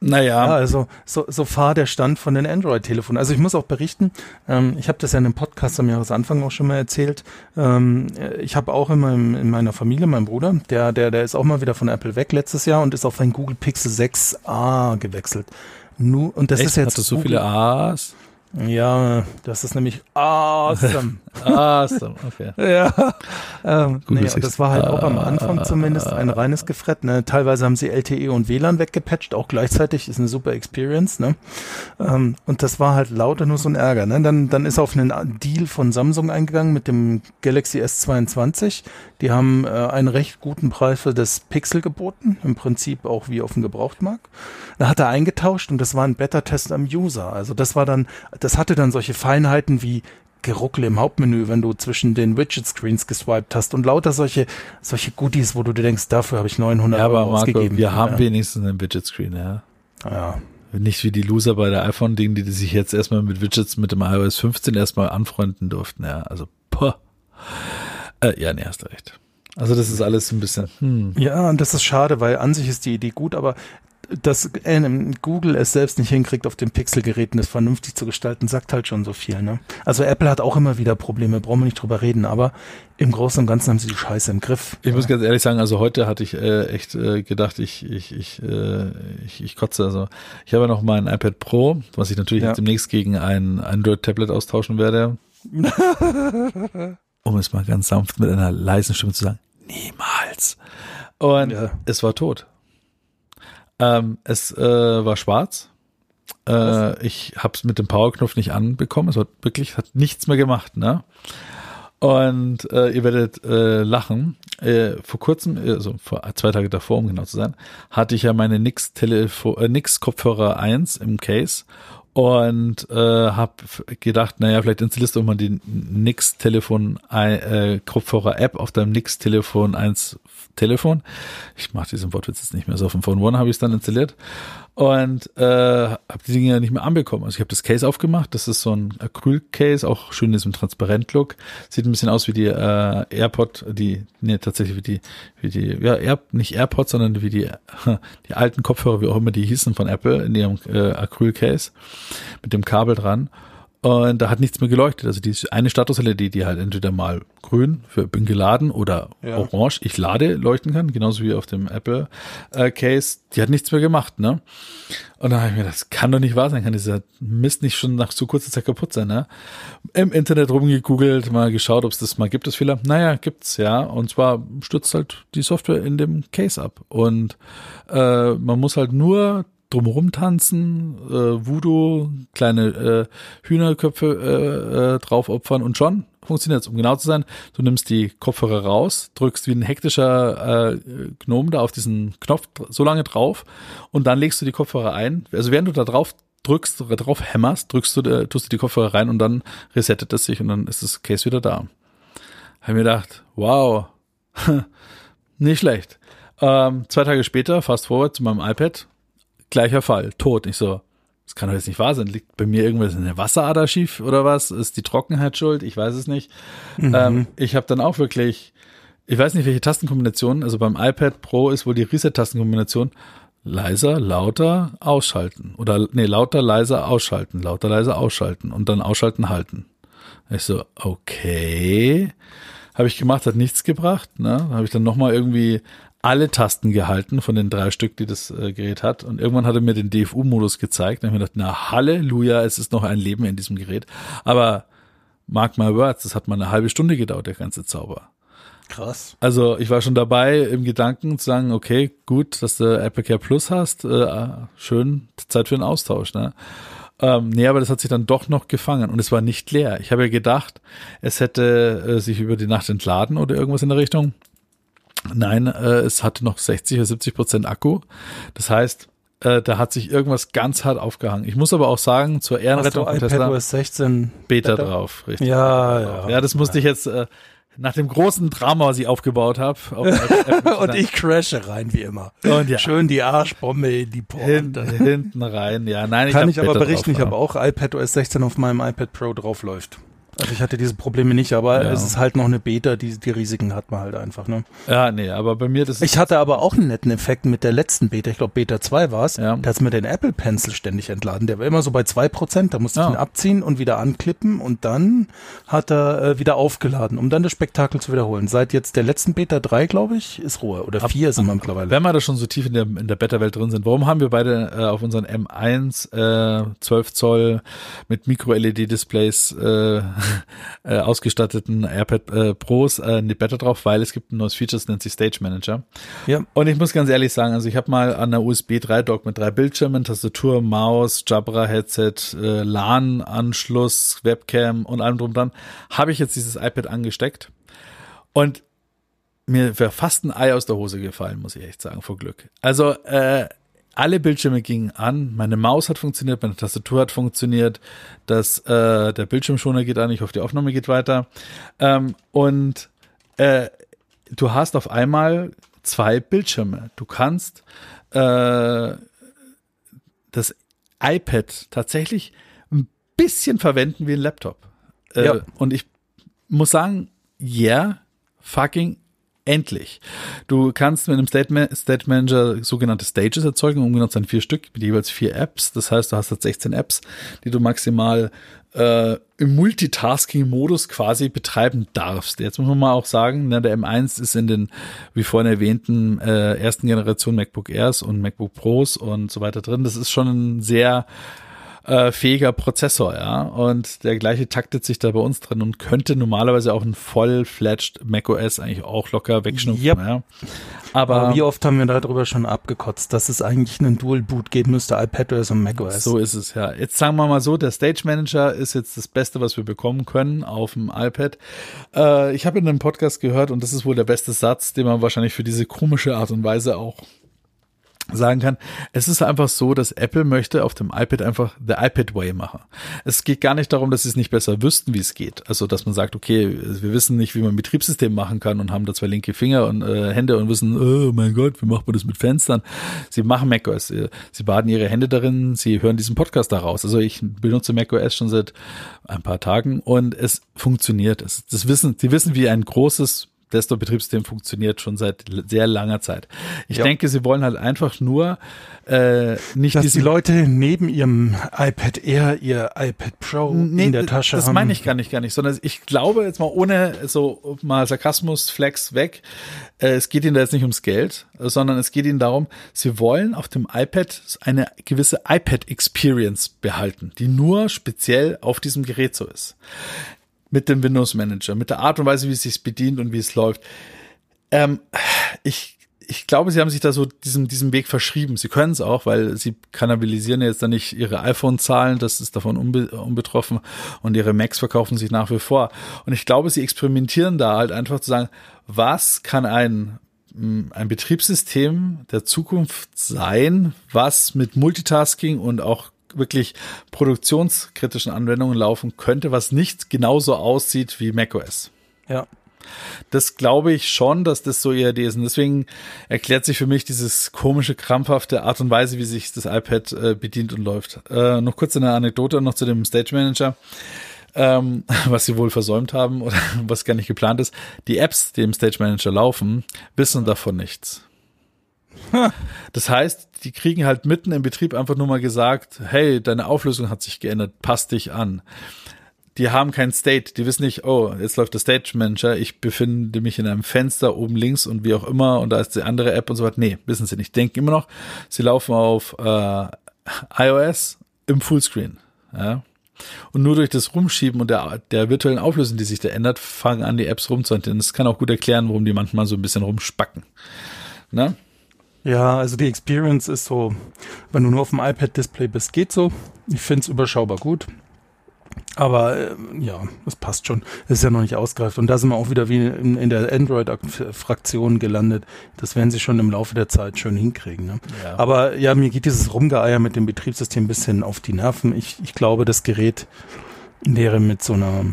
naja. Ja, also so, so fahr der Stand von den Android-Telefonen. Also ich muss auch berichten, ähm, ich habe das ja in einem Podcast am Jahresanfang auch schon mal erzählt. Ähm, ich habe auch in, meinem, in meiner Familie, mein Bruder, der, der, der ist auch mal wieder von Apple weg letztes Jahr und ist auf ein Google Pixel 6a gewechselt. Nur, und das Echt? ist jetzt. Hat das so viele A's? Ja, das ist nämlich awesome. [laughs] awesome, okay. [laughs] Ja, ähm, nee, das war halt auch am Anfang zumindest ein reines Gefrett. Ne? Teilweise haben sie LTE und WLAN weggepatcht, auch gleichzeitig, ist eine super Experience. Ne? Ähm, und das war halt lauter nur so ein Ärger. Ne? Dann, dann ist auf einen Deal von Samsung eingegangen mit dem Galaxy S22. Die haben äh, einen recht guten Preis für das Pixel geboten, im Prinzip auch wie auf dem Gebrauchtmarkt. Da hat er eingetauscht und das war ein Beta-Test am User. Also das war dann das hatte dann solche Feinheiten wie Geruckel im Hauptmenü, wenn du zwischen den Widget-Screens geswiped hast und lauter solche, solche Goodies, wo du dir denkst, dafür habe ich 900 ja, aber Euro Marco, ausgegeben. wir haben ja. wenigstens einen Widget-Screen, ja. Ja. Nicht wie die Loser bei der iPhone-Ding, die sich jetzt erstmal mit Widgets mit dem iOS 15 erstmal anfreunden durften, ja. Also, puh. Äh, ja, nee, hast recht. Also das ist alles ein bisschen. Hm. Ja, und das ist schade, weil an sich ist die Idee gut, aber dass äh, Google es selbst nicht hinkriegt, auf den Pixelgeräten das vernünftig zu gestalten, sagt halt schon so viel. Ne? Also Apple hat auch immer wieder Probleme, brauchen wir nicht drüber reden, aber im Großen und Ganzen haben sie die Scheiße im Griff. Ich muss ganz ehrlich sagen, also heute hatte ich äh, echt äh, gedacht, ich, ich, ich, äh, ich, ich kotze. Also ich habe noch mein iPad Pro, was ich natürlich Ja. jetzt demnächst gegen ein Android-Tablet austauschen werde. [laughs] um es mal ganz sanft mit einer leisen Stimme zu sagen, niemals. Und Ja. es war tot. Ähm, es äh, war schwarz. Äh, ich habe es mit dem Powerknopf nicht anbekommen. Es war wirklich, hat nichts mehr gemacht. Ne? Und äh, ihr werdet äh, lachen. Äh, vor kurzem, also vor zwei Tage davor, um genau zu sein, hatte ich ja meine Nix Telefo äh, Nix Kopfhörer 1 im Case und äh, habe gedacht, naja, vielleicht installierst du mal die Nix Telefon äh, Kopfhörer App auf deinem Nix Telefon 1 Telefon. Ich mache diesen Wortwitz jetzt nicht mehr so. Auf dem Phone One habe ich es dann installiert und äh, habe die Dinge nicht mehr anbekommen. Also ich habe das Case aufgemacht. Das ist so ein Acryl-Case, auch schön in diesem Transparent-Look. Sieht ein bisschen aus wie die äh, AirPod, die, nee, tatsächlich wie die, wie die, ja, Air, nicht AirPods, sondern wie die, [laughs] die alten Kopfhörer, wie auch immer die hießen von Apple in ihrem äh, Acryl-Case mit dem Kabel dran. Und da hat nichts mehr geleuchtet. Also die eine Status-LED, die halt entweder mal grün für bin geladen oder Ja. orange, ich lade, leuchten kann, genauso wie auf dem Apple äh, Case, die hat nichts mehr gemacht, ne? Und dann habe ich mir das kann doch nicht wahr sein, kann dieser Mist nicht schon nach so kurzer Zeit kaputt sein, ne? Im Internet rumgegoogelt, mal geschaut, ob es das mal gibt, das Fehler. Naja, gibt's, ja. Und zwar stürzt halt die Software in dem Case ab. Und äh, man muss halt nur drumherum tanzen, äh, Voodoo, kleine äh, Hühnerköpfe äh, äh, drauf opfern und schon funktioniert Um genau zu sein, du nimmst die Kopfhörer raus, drückst wie ein hektischer äh, Gnome da auf diesen Knopf so lange drauf und dann legst du die Kopfhörer ein. Also während du da drauf drückst drauf hämmerst, drückst du, äh, tust du die Kopfhörer rein und dann resettet es sich und dann ist das Case wieder da. Habe mir gedacht, wow, [laughs] nicht schlecht. Ähm, zwei Tage später, fast forward zu meinem iPad, gleicher Fall, tot. Ich so, das kann doch jetzt nicht wahr sein. Liegt bei mir irgendwas in der Wasserader schief oder was? Ist die Trockenheit schuld? Ich weiß es nicht. Ähm, ich habe dann auch wirklich, ich weiß nicht, welche Tastenkombination, also beim iPad Pro ist wohl die Reset-Tastenkombination leiser, lauter, ausschalten. Oder nee, lauter, leiser, ausschalten, lauter, leiser, ausschalten und dann ausschalten, halten. Ich so, okay. Habe ich gemacht, hat nichts gebracht. Ne? Habe ich dann nochmal irgendwie alle Tasten gehalten von den drei Stück, die das äh, Gerät hat. Und irgendwann hat er mir den DFU-Modus gezeigt. Habe ich mir gedacht, na Halleluja, es ist noch ein Leben in diesem Gerät. Aber mark my words, das hat mal eine halbe Stunde gedauert, der ganze Zauber. Krass. Also ich war schon dabei im Gedanken zu sagen, okay, gut, dass du Apple Care Plus hast, äh, schön Zeit für einen Austausch. Ne? Ähm, nee, aber das hat sich dann doch noch gefangen und es war nicht leer. Ich habe ja gedacht, es hätte äh, sich über die Nacht entladen oder irgendwas in der Richtung. Nein, äh, es hatte noch 60 oder 70 Prozent Akku. Das heißt, äh, da hat sich irgendwas ganz hart aufgehangen. Ich muss aber auch sagen, zur Ehrenrettung von Tesla, iPadOS 16 Beta Beta? drauf, richtig. Ja, ja. Ja, das musste ich jetzt äh, nach dem großen Drama, was ich aufgebaut habe. [laughs] Und ich crashe rein, wie immer. Und ja. Schön die Arschbombe in die Hin, Pointe. hinten rein. Ja, nein, ich Kann ich aber berichten, ich habe auch iPadOS 16 auf meinem iPad Pro drauf läuft. Also ich hatte diese Probleme nicht, aber Ja. es ist halt noch eine Beta, die, die Risiken hat man halt einfach. Ne? Ja, nee, aber bei mir das ist Ich hatte aber auch einen netten Effekt mit der letzten Beta, ich glaube Beta 2 war es. Ja. Da hat's mir den Apple Pencil ständig entladen. Der war immer so bei 2%, da musste Ja. ich ihn abziehen und wieder anklippen und dann hat er äh, wieder aufgeladen, um dann das Spektakel zu wiederholen. Seit jetzt der letzten Beta 3, glaube ich, ist Ruhe. Oder 4 sind wir mittlerweile. wenn wir da schon so tief in der, in der Beta-Welt drin sind, warum haben wir beide äh, auf unseren M1 äh, 12 Zoll mit Micro-LED-Displays äh, [laughs] äh, ausgestatteten AirPad äh, Pros äh, eine Beta drauf? Weil es gibt ein neues Feature, das nennt sich Stage Manager. Ja. Und ich muss ganz ehrlich sagen, also ich habe mal an der USB 3 Dock mit drei Bildschirmen, Tastatur, Maus, Jabra Headset, äh, LAN Anschluss, Webcam und allem drum dran, habe ich jetzt dieses iPad angesteckt und mir wäre fast ein Ei aus der Hose gefallen, muss ich echt sagen, vor Glück. Also äh, alle Bildschirme gingen an, meine Maus hat funktioniert, meine Tastatur hat funktioniert, das, äh, der Bildschirmschoner geht an, ich hoffe, die Aufnahme geht weiter. Ähm, und äh, du hast auf einmal zwei Bildschirme. Du kannst äh, das iPad tatsächlich ein bisschen verwenden wie ein Laptop. Äh, Ja. Und ich muss sagen, ja, fucking endlich. Du kannst mit einem State, State Manager sogenannte Stages erzeugen, umgenannt sind vier Stück mit jeweils vier Apps. Das heißt, du hast jetzt 16 Apps, die du maximal äh, im Multitasking-Modus quasi betreiben darfst. Jetzt muss man mal auch sagen, ne, der M1 ist in den, wie vorhin erwähnten, äh, ersten Generation MacBook Airs und MacBook Pros und so weiter drin. Das ist schon ein sehr äh, fähiger Prozessor, ja. Und der gleiche taktet sich da bei uns drin und könnte normalerweise auch ein voll-fledged macOS eigentlich auch locker wegschnupfen, yep. ja. Aber, Aber, wie oft haben wir darüber schon abgekotzt, dass es eigentlich einen Dual-Boot geben müsste, iPadOS und macOS. So ist es, ja. Jetzt sagen wir mal so, der Stage Manager ist jetzt das Beste, was wir bekommen können auf dem iPad. Äh, ich habe in einem Podcast gehört und das ist wohl der beste Satz, den man wahrscheinlich für diese komische Art und Weise auch sagen kann. Es ist einfach so, dass Apple möchte auf dem iPad einfach the iPad Way machen. Es geht gar nicht darum, dass sie es nicht besser wüssten, wie es geht. Also, dass man sagt, okay, wir wissen nicht, wie man ein Betriebssystem machen kann und haben da zwei linke Finger und äh, Hände und wissen, oh mein Gott, wie macht man das mit Fenstern? Sie machen macOS. Sie baden ihre Hände darin, sie hören diesen Podcast daraus. Also, ich benutze macOS schon seit ein paar Tagen und es funktioniert. Es, das wissen, sie wissen, wie ein großes Desktop-Betriebssystem funktioniert schon seit sehr langer Zeit. Ich ja. denke, sie wollen halt einfach nur äh, nicht dass die Leute neben ihrem iPad Air ihr iPad Pro nee, in der Tasche das haben. Das meine ich gar nicht, gar nicht, sondern ich glaube jetzt mal ohne so mal Sarkasmus Flex weg. Äh, es geht ihnen da jetzt nicht ums Geld, sondern es geht ihnen darum, sie wollen auf dem iPad eine gewisse iPad Experience behalten, die nur speziell auf diesem Gerät so ist mit dem Windows Manager, mit der Art und Weise, wie es sich bedient und wie es läuft. Ähm, ich, ich glaube, sie haben sich da so diesem, diesem Weg verschrieben. Sie können es auch, weil sie kannibalisieren jetzt dann nicht ihre iPhone-Zahlen, das ist davon unbe unbetroffen und ihre Macs verkaufen sich nach wie vor. Und ich glaube, sie experimentieren da halt einfach zu sagen, was kann ein ein Betriebssystem der Zukunft sein, was mit Multitasking und auch wirklich produktionskritischen Anwendungen laufen könnte, was nicht genauso aussieht wie macOS. Ja. Das glaube ich schon, dass das so ihre Idee ist. Und deswegen erklärt sich für mich dieses komische, krampfhafte Art und Weise, wie sich das iPad äh, bedient und läuft. Äh, noch kurz eine Anekdote noch zu dem Stage Manager. Ähm, [laughs] was sie wohl versäumt haben oder [laughs] was gar nicht geplant ist. Die Apps, die im Stage Manager laufen, wissen davon nichts. [laughs] Das heißt, die kriegen halt mitten im Betrieb einfach nur mal gesagt, hey, deine Auflösung hat sich geändert, passt dich an. Die haben kein State, die wissen nicht, oh, jetzt läuft der Stage Manager, ich befinde mich in einem Fenster oben links und wie auch immer und da ist die andere App und so weiter. Nee, wissen sie nicht. Denken immer noch, sie laufen auf äh, iOS im Fullscreen. Ja. Und nur durch das Rumschieben und der, der virtuellen Auflösung, die sich da ändert, fangen an, die Apps rumzuhandeln. Das kann auch gut erklären, warum die manchmal so ein bisschen rumspacken. Ne? Ja, also die Experience ist so, wenn du nur auf dem iPad-Display bist, geht so. Ich finde es überschaubar gut. Aber äh, ja, das passt schon. Es ist ja noch nicht ausgereift. Und da sind wir auch wieder wie in, in der Android-Fraktion gelandet. Das werden sie schon im Laufe der Zeit schön hinkriegen. Ne? Ja. Aber ja, mir geht dieses Rumgeeier mit dem Betriebssystem ein bisschen auf die Nerven. Ich, ich glaube, das Gerät wäre mit so einer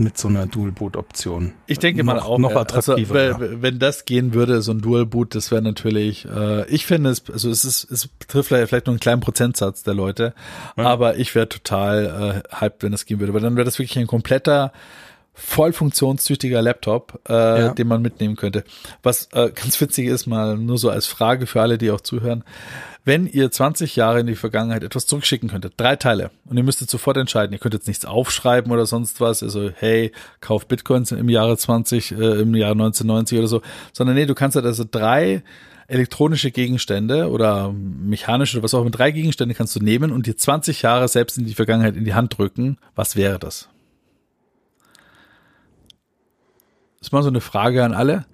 mit so einer Dual-Boot-Option. Ich denke noch, mal auch noch attraktiver. Also, wenn, wenn das gehen würde, so ein Dual-Boot, das wäre natürlich. Äh, ich finde es, also es ist, es betrifft vielleicht nur einen kleinen Prozentsatz der Leute, ja. aber ich wäre total äh, hyped, wenn das gehen würde, weil dann wäre das wirklich ein kompletter voll funktionstüchtiger Laptop, äh, ja. den man mitnehmen könnte. Was äh, ganz witzig ist, mal nur so als Frage für alle, die auch zuhören. Wenn ihr 20 Jahre in die Vergangenheit etwas zurückschicken könntet, drei Teile, und ihr müsstet sofort entscheiden, ihr könnt jetzt nichts aufschreiben oder sonst was, also hey, kauf Bitcoins im Jahre 20, äh, im Jahr 1990 oder so, sondern nee, du kannst halt also drei elektronische Gegenstände oder mechanische oder was auch immer, drei Gegenstände kannst du nehmen und dir 20 Jahre selbst in die Vergangenheit in die Hand drücken. Was wäre das? Das ist mal so eine Frage an alle.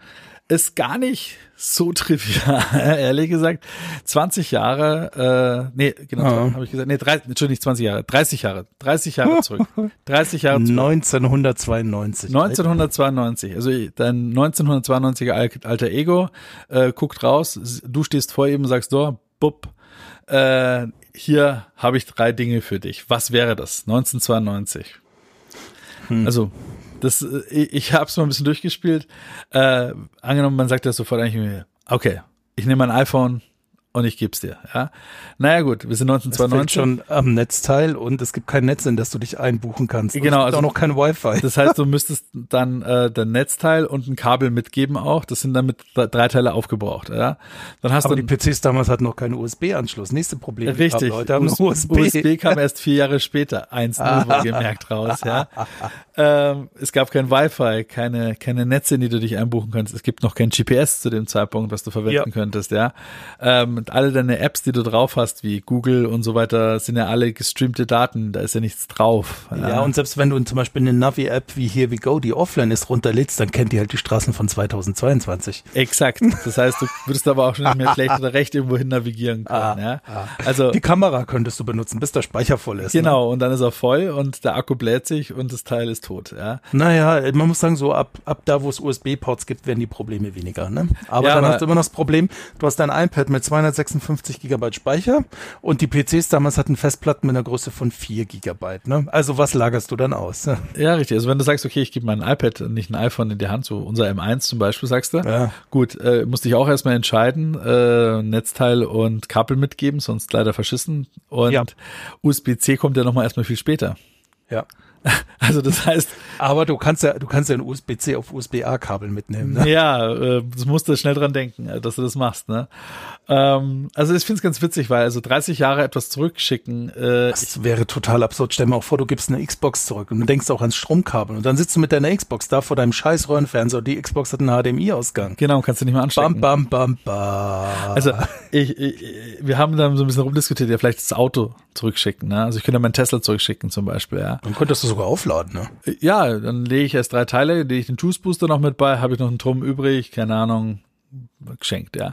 Ist gar nicht so trivial, [laughs] ehrlich gesagt. 20 Jahre, äh, nee, genau, ja. habe ich gesagt, nee, 30, Entschuldigung, nicht 20 Jahre, 30 Jahre, 30 Jahre zurück. [laughs] 30 Jahre zurück. 1992. 1992, also dein 1992er alter Ego äh, guckt raus, du stehst vor ihm und sagst, so, bub, äh, hier habe ich drei Dinge für dich. Was wäre das? 1992. Hm. Also das, äh, ich habe es mal ein bisschen durchgespielt. Äh, angenommen, man sagt das sofort eigentlich, okay, ich nehme mein iPhone und ich geb's dir. Ja, naja gut, wir sind Es fehlt 1992. schon am Netzteil und es gibt kein Netz, in das du dich einbuchen kannst. Genau, es gibt also- auch noch kein Wi-Fi. Das heißt, du [laughs] müsstest dann äh, dein Netzteil und ein Kabel mitgeben auch. Das sind dann mit drei Teile aufgebraucht. Ja, dann hast Aber du die PCs damals hatten noch keinen USB-Anschluss. Nächste Problem. Richtig. Leute haben US- USB. USB kam erst vier Jahre später, 1.0 [laughs] wohlgemerkt raus, ja. ähm, es gab kein Wi-Fi, keine, keine Netze, in die du dich einbuchen kannst. Es gibt noch kein GPS zu dem Zeitpunkt, was du verwenden Ja. könntest, ja. Ähm, und alle deine Apps, die du drauf hast, wie Google und so weiter, sind ja alle gestreamte Daten. Da ist ja nichts drauf. Ja, und selbst wenn du zum Beispiel eine Navi-App wie Here We Go, die offline ist, runterlädst, dann kennt die halt die Straßen von 2022. Exakt. Das heißt, du würdest aber auch schon nicht mehr [laughs] schlecht oder recht irgendwo hin navigieren können, ja. Also, Die Kamera könntest du benutzen, bis der Speicher voll ist. Ne? genau. Und dann ist er voll und der Akku bläht sich und das Teil ist tot, ja. Naja, man muss sagen, so ab, ab da, wo es USB-Ports gibt, werden die Probleme weniger. Ne? Aber Ja, dann aber- hast du immer noch das Problem, du hast dein iPad mit 256 Gigabyte Speicher und die PCs damals hatten Festplatten mit einer Größe von 4 Gigabyte. Ne? Also was lagerst du dann aus? Ne? [laughs] Ja, richtig. Also wenn du sagst, okay, ich gebe mein iPad und nicht ein iPhone in die Hand, so unser M1 zum Beispiel, sagst du, Ja. gut, äh, musste ich auch erstmal entscheiden, äh, Netzteil und Kabel mitgeben, sonst leider verschissen. Und Ja. USB-C kommt ja nochmal erstmal viel später. Ja. [laughs] Also das heißt, Aber du kannst ja, du kannst ja ein USB-C auf USB-A-Kabel mitnehmen. Ne? ja, äh, das musst du schnell dran denken, äh, dass du das machst. Ne? Ähm, also ich finde es ganz witzig, weil also 30 Jahre etwas zurückschicken, äh, Das wäre total absurd. Stell mir auch vor, du gibst eine Xbox zurück und du denkst auch ans Stromkabel und dann sitzt du mit deiner Xbox da vor deinem scheiß Röhrenfernseher und die Xbox hat einen HDMI-Ausgang. genau, kannst du nicht mehr anstecken. Bam, bam, bam, bam. Also ich, ich, wir haben dann so ein bisschen rumdiskutiert, ja vielleicht das Auto zurückschicken. Ne? Also ich könnte meinen Tesla zurückschicken zum Beispiel. Ja, dann könntest du sogar aufladen, ne? ja dann lege ich erst drei Teile, lege ich den Juice Booster noch mit bei, habe ich noch einen Turm übrig, keine Ahnung, geschenkt, ja.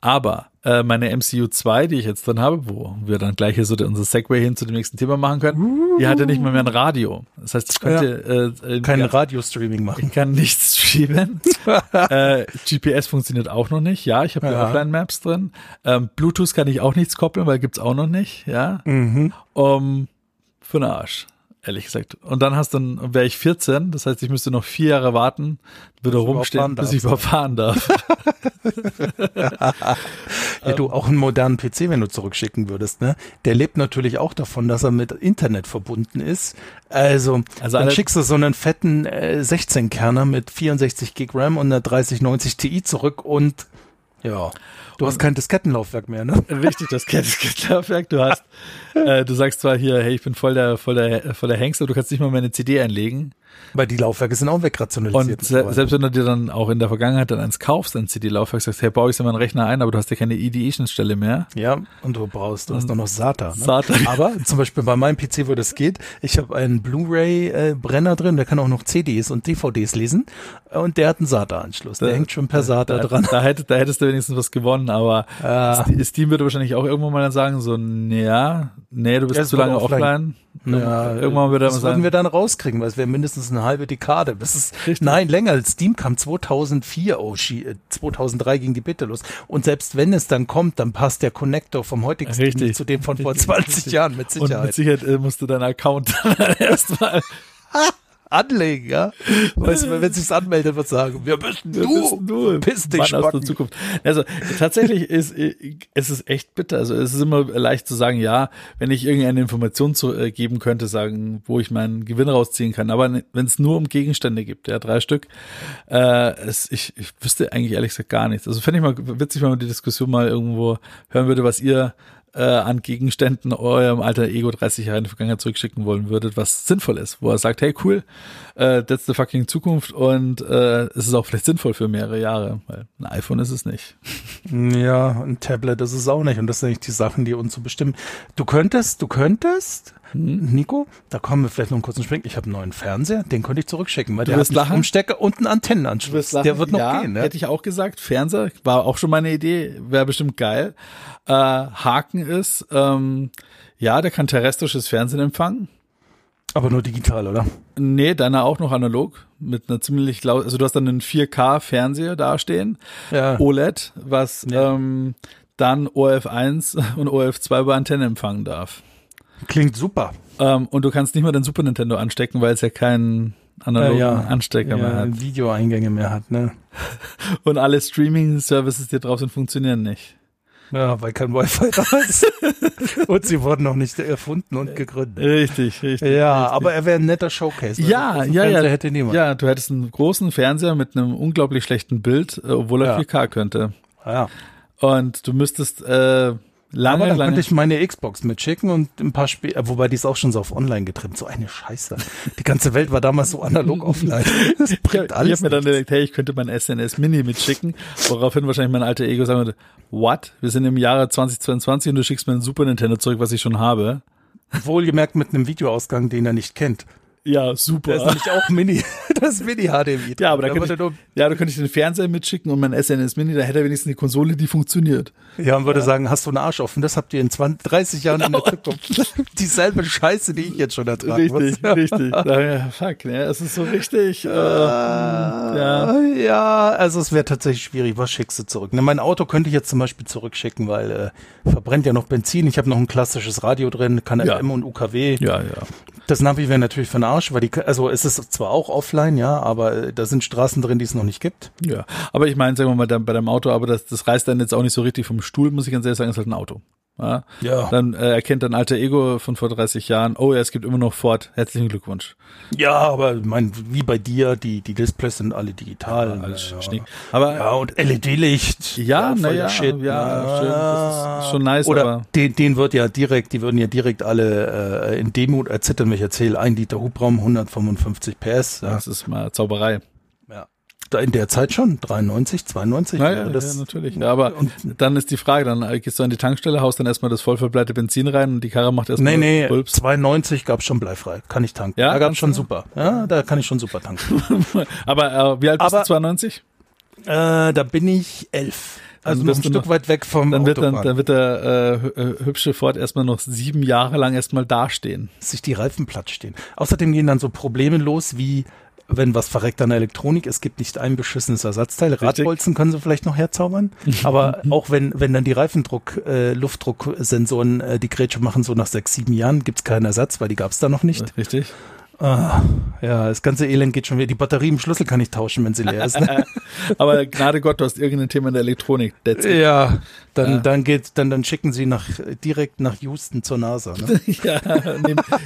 Aber äh, meine MCU 2, die ich jetzt drin habe, wo wir dann gleich hier so der, unser Segway hin zu dem nächsten Thema machen können, die hatte nicht mal mehr ein Radio. Das heißt, ich könnte äh, äh, Kein ja, Radio-Streaming machen. ich kann nichts streamen. [laughs] äh, GPS funktioniert auch noch nicht. Ja, ich habe Ja. Offline-Maps drin. Ähm, Bluetooth kann ich auch nichts koppeln, weil gibt's auch noch nicht. Ja, Mhm. um, für den Arsch. Ehrlich gesagt. Und dann hast du, dann wäre ich 14, das heißt, ich müsste noch vier Jahre warten, würde überhaupt rumstehen, bis ich darfst. überhaupt fahren darf. [laughs] [laughs] Ja, du, auch einen modernen PC, wenn du zurückschicken würdest, ne? Der lebt natürlich auch davon, dass er mit Internet verbunden ist. Also, Also dann schickst du so einen fetten äh, 16-Kerner mit 64 Gig RAM und einer 3090 Ti zurück und ja, du hast kein Diskettenlaufwerk mehr, ne? Richtig, das Kettenlaufwerk. Du hast, äh, du sagst zwar hier, hey, ich bin voll der, voll der, voll der Hengst, aber du kannst nicht mal mehr eine CD einlegen. Weil die Laufwerke sind auch wegrationalisiert. Und se selbst wenn du dir dann auch in der Vergangenheit dann eins kaufst, ein CD-Laufwerk, sagst, hey, baue ich in meinen Rechner ein, aber du hast ja keine IDE-Schnittstelle mehr. Ja, und du brauchst, du hast doch noch SATA. Ne? SATA. Aber zum Beispiel bei meinem PC, wo das geht, ich habe einen Blu-ray-Brenner drin, der kann auch noch CDs und DVDs lesen und der hat einen SATA-Anschluss. Der hängt schon per SATA da, dran. Da, hätte, da hättest du wenigstens was gewonnen, aber. Ste- Steam würde wahrscheinlich auch irgendwann mal dann sagen, so, ja, nee, du bist Ja, zu wird lange offline. offline. Ja, irgendwann würde er das sagen, wir dann rauskriegen, weil es wäre mindestens eine halbe Dekade. Das ist, Richtig. nein, länger. Steam kam 2004, oh, shit, äh, 2003 ging die Beta los. Und selbst wenn es dann kommt, dann passt der Connector vom heutigen Steam Richtig. nicht zu dem von vor Richtig, 20 richtig. Jahren, mit und mit Sicherheit. Sicherheit äh, musst du deinen Account [laughs] erstmal [laughs] Anlegen, ja? Weißt du, wenn sich's anmeldet, wird sagen, wir müssen Wir du, wissen nur, piss dich, Mann aus der. Zukunft. Also tatsächlich ist es ist echt bitter. Also es ist immer leicht zu sagen, ja, wenn ich irgendeine Information zu, äh, geben könnte, sagen, wo ich meinen Gewinn rausziehen kann. Aber wenn es nur um Gegenstände gibt, ja, drei Stück, äh, es, ich, ich wüsste eigentlich ehrlich gesagt gar nichts. Also fände ich mal witzig, wenn man die Diskussion mal irgendwo hören würde, was ihr äh, an Gegenständen eurem alter Ego 30 Jahre in die Vergangenheit zurückschicken wollen würdet, was sinnvoll ist, wo er sagt, hey cool, äh, that's the fucking Zukunft und äh, es ist auch vielleicht sinnvoll für mehrere Jahre, weil ein iPhone ist es nicht. [laughs] Ja, ein Tablet ist es auch nicht. Und das sind eigentlich die Sachen, die uns so bestimmen. Du könntest, du könntest, Hm? Nico, da kommen wir vielleicht noch einen kurzen Spring. Ich habe einen neuen Fernseher, den könnte ich zurückschicken, weil der wirst hat einen? Umstecker und einen Antennenanschluss. Der wird noch ja, gehen, ne? Hätte ich auch gesagt. Fernseher war auch schon meine Idee, wäre bestimmt geil. Äh, Haken ist, ähm, ja, der kann terrestrisches Fernsehen empfangen. Aber nur digital, oder? Nee, deiner auch noch analog mit einer ziemlich laut, also du hast dann einen 4K-Fernseher dastehen, Ja. OLED, was Ja. ähm, dann ORF1 [laughs] und ORF2 über Antenne empfangen darf. Klingt super. Ähm, und du kannst nicht mal den Super Nintendo anstecken, weil es ja keinen analogen Ja, ja. Anstecker mehr Ja, hat. Videoeingänge mehr hat, ne? [laughs] Und alle Streaming-Services, die drauf sind, funktionieren nicht. Ja, weil kein Wi-Fi da ist. [laughs] und sie wurden noch nicht erfunden und gegründet. Richtig, richtig. Ja, richtig. aber er wäre ein netter Showcase. weil Ja, so großen ja, Fernseher ja. Hätte niemand. Ja, du hättest einen großen Fernseher mit einem unglaublich schlechten Bild, äh, obwohl er Ja. 4K könnte. ja. Und du müsstest äh, lange, Aber dann lange. könnte ich meine Xbox mitschicken und ein paar Spiele, wobei die ist auch schon so auf online getrimmt. So eine Scheiße. Die ganze Welt war damals so analog [laughs] offline. Das ich bringt habe alles. hab mir dann gedacht, hey, ich könnte mein SNS Mini mitschicken, woraufhin wahrscheinlich mein alter Ego sagen würde, what? Wir sind im Jahre 2022 und du schickst mir ein Super Nintendo zurück, was ich schon habe. Wohlgemerkt mit einem Videoausgang, den er nicht kennt. Ja, super. Der ist nämlich auch Mini. [laughs] Das ist Mini-HDMI. ja, aber da da könnte ich, ja, da könnte ich den Fernseher mitschicken und mein SNS Mini, da hätte er wenigstens eine Konsole, die funktioniert. Ja, und würde sagen, hast du einen Arsch offen? Das habt ihr in 20, 30 Jahren in der Zukunft. [laughs] Dieselbe Scheiße, die ich jetzt schon ertragen Richtig, muss. [laughs] richtig. Da, fuck, ne? Es ist so richtig. Äh, ja. Äh, ja, also es wäre tatsächlich schwierig. Was schickst du zurück? Ne, mein Auto könnte ich jetzt zum Beispiel zurückschicken, weil äh, verbrennt ja noch Benzin. Ich habe noch ein klassisches Radio drin, kann Ja. FM und UKW. Ja, ja. Das Navi wäre natürlich für Arsch, weil die, also es ist zwar auch offline, ja, aber äh, da sind Straßen drin, die es noch nicht gibt. Ja, aber ich meine, sagen wir mal, bei deinem Auto, aber das, das reißt dann jetzt auch nicht so richtig vom Stuhl, muss ich ganz ehrlich sagen, ist halt ein Auto. Ja. Ja. Dann äh, erkennt dein alter Ego von vor 30 Jahren, oh ja, es gibt immer noch Ford, herzlichen Glückwunsch. Ja, aber mein, wie bei dir, die, die Displays sind alle digital. Alles ja. Aber Ja, und LED-Licht. Ja, na der ja, Shit. ja, stimmt. Das ist schon nice, Oder aber- den, den wird ja direkt, die würden ja direkt alle äh, in Demut erzittern, wenn ich erzähle, ein Liter Hubraum, 155 PS. Ja. das ist mal Zauberei. Ja. In der Zeit schon, 93, 92. Naja, das, ja, natürlich. Ja, aber dann ist die Frage, dann gehst du an die Tankstelle, haust dann erstmal das voll verbleite Benzin rein und die Karre macht erstmal Nee, nee, Pulps. 92 gab's schon bleifrei. Kann ich tanken. Ja, da gab's schon super. Ja, da kann ich schon super tanken. [laughs] Aber äh, wie alt bist Aber- du, 92? äh, da bin ich elf. Also noch ein Stück noch- weit weg vom Dann wird, dann, dann wird der äh, äh, hübsche Ford erstmal noch sieben Jahre lang erstmal dastehen. sich die Reifen platt stehen. Außerdem gehen dann so Probleme los wie wenn was verreckt an der Elektronik, es gibt nicht ein beschissenes Ersatzteil. Radbolzen können sie vielleicht noch herzaubern, [laughs] aber auch wenn wenn dann die Reifendruck, äh, Luftdrucksensoren äh, die Grätsche machen, so nach sechs, sieben Jahren gibt's keinen Ersatz, weil die gab's da noch nicht. Richtig? Ah, ja, das ganze Elend geht schon wieder. Die Batterie im Schlüssel kann ich tauschen, wenn sie leer ist. Ne? [laughs] Aber Gnade Gott, du hast irgendein Thema in der Elektronik. Ja, dann Ja. dann geht dann dann schicken sie nach direkt nach Houston zur NASA. Ne? [laughs] ja,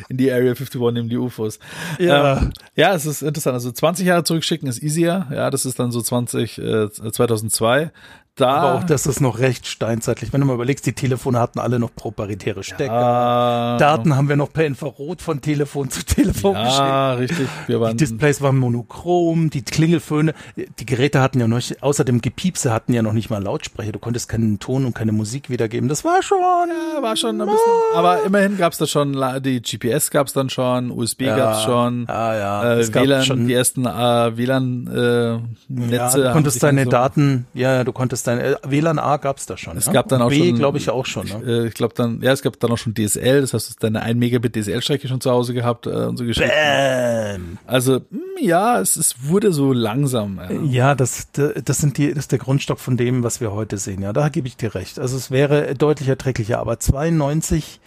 in die Area 51 nehmen die UFOs. Ja. ähm, ja, es ist interessant. Also 20 Jahre zurückschicken ist easier. Ja, das ist dann so 20, äh, 2002. Da, Aber auch das ist noch recht steinzeitlich. Wenn du mal überlegst, die Telefone hatten alle noch proparitäre Stecker. Ah, Daten haben wir noch per Infrarot von Telefon zu Telefon geschickt. Ja, richtig. Wir waren, Die Displays waren monochrom, die Klingelföhne, die Geräte hatten ja noch, außer dem Gepiepse hatten ja noch nicht mal Lautsprecher. Du konntest keinen Ton und keine Musik wiedergeben. Das war schon. Ja, war schon ein bisschen. Aber immerhin gab's da schon, die GPS gab's dann schon, USB gab's schon. Ja, ja. Äh, es gab WLAN, schon die ersten äh, WLAN-Netze. ja, du konntest deine Daten, ja, du konntest deine, äh, WLAN A gab's da schon. Es ja? gab dann auch B, schon, glaube ich, auch schon. Ne? Äh, ich glaube dann, ja, es gab dann auch schon DSL, das heißt, du hast deine 1 Megabit DSL-Strecke schon zu Hause gehabt äh, und so Geschichten. Bäm. Also, mh, ja, es, es wurde so langsam. Ja. Ja, das, das sind die, das ist der Grundstock von dem, was wir heute sehen. Ja, da gebe ich dir recht. Also es wäre deutlich erträglicher, aber 92,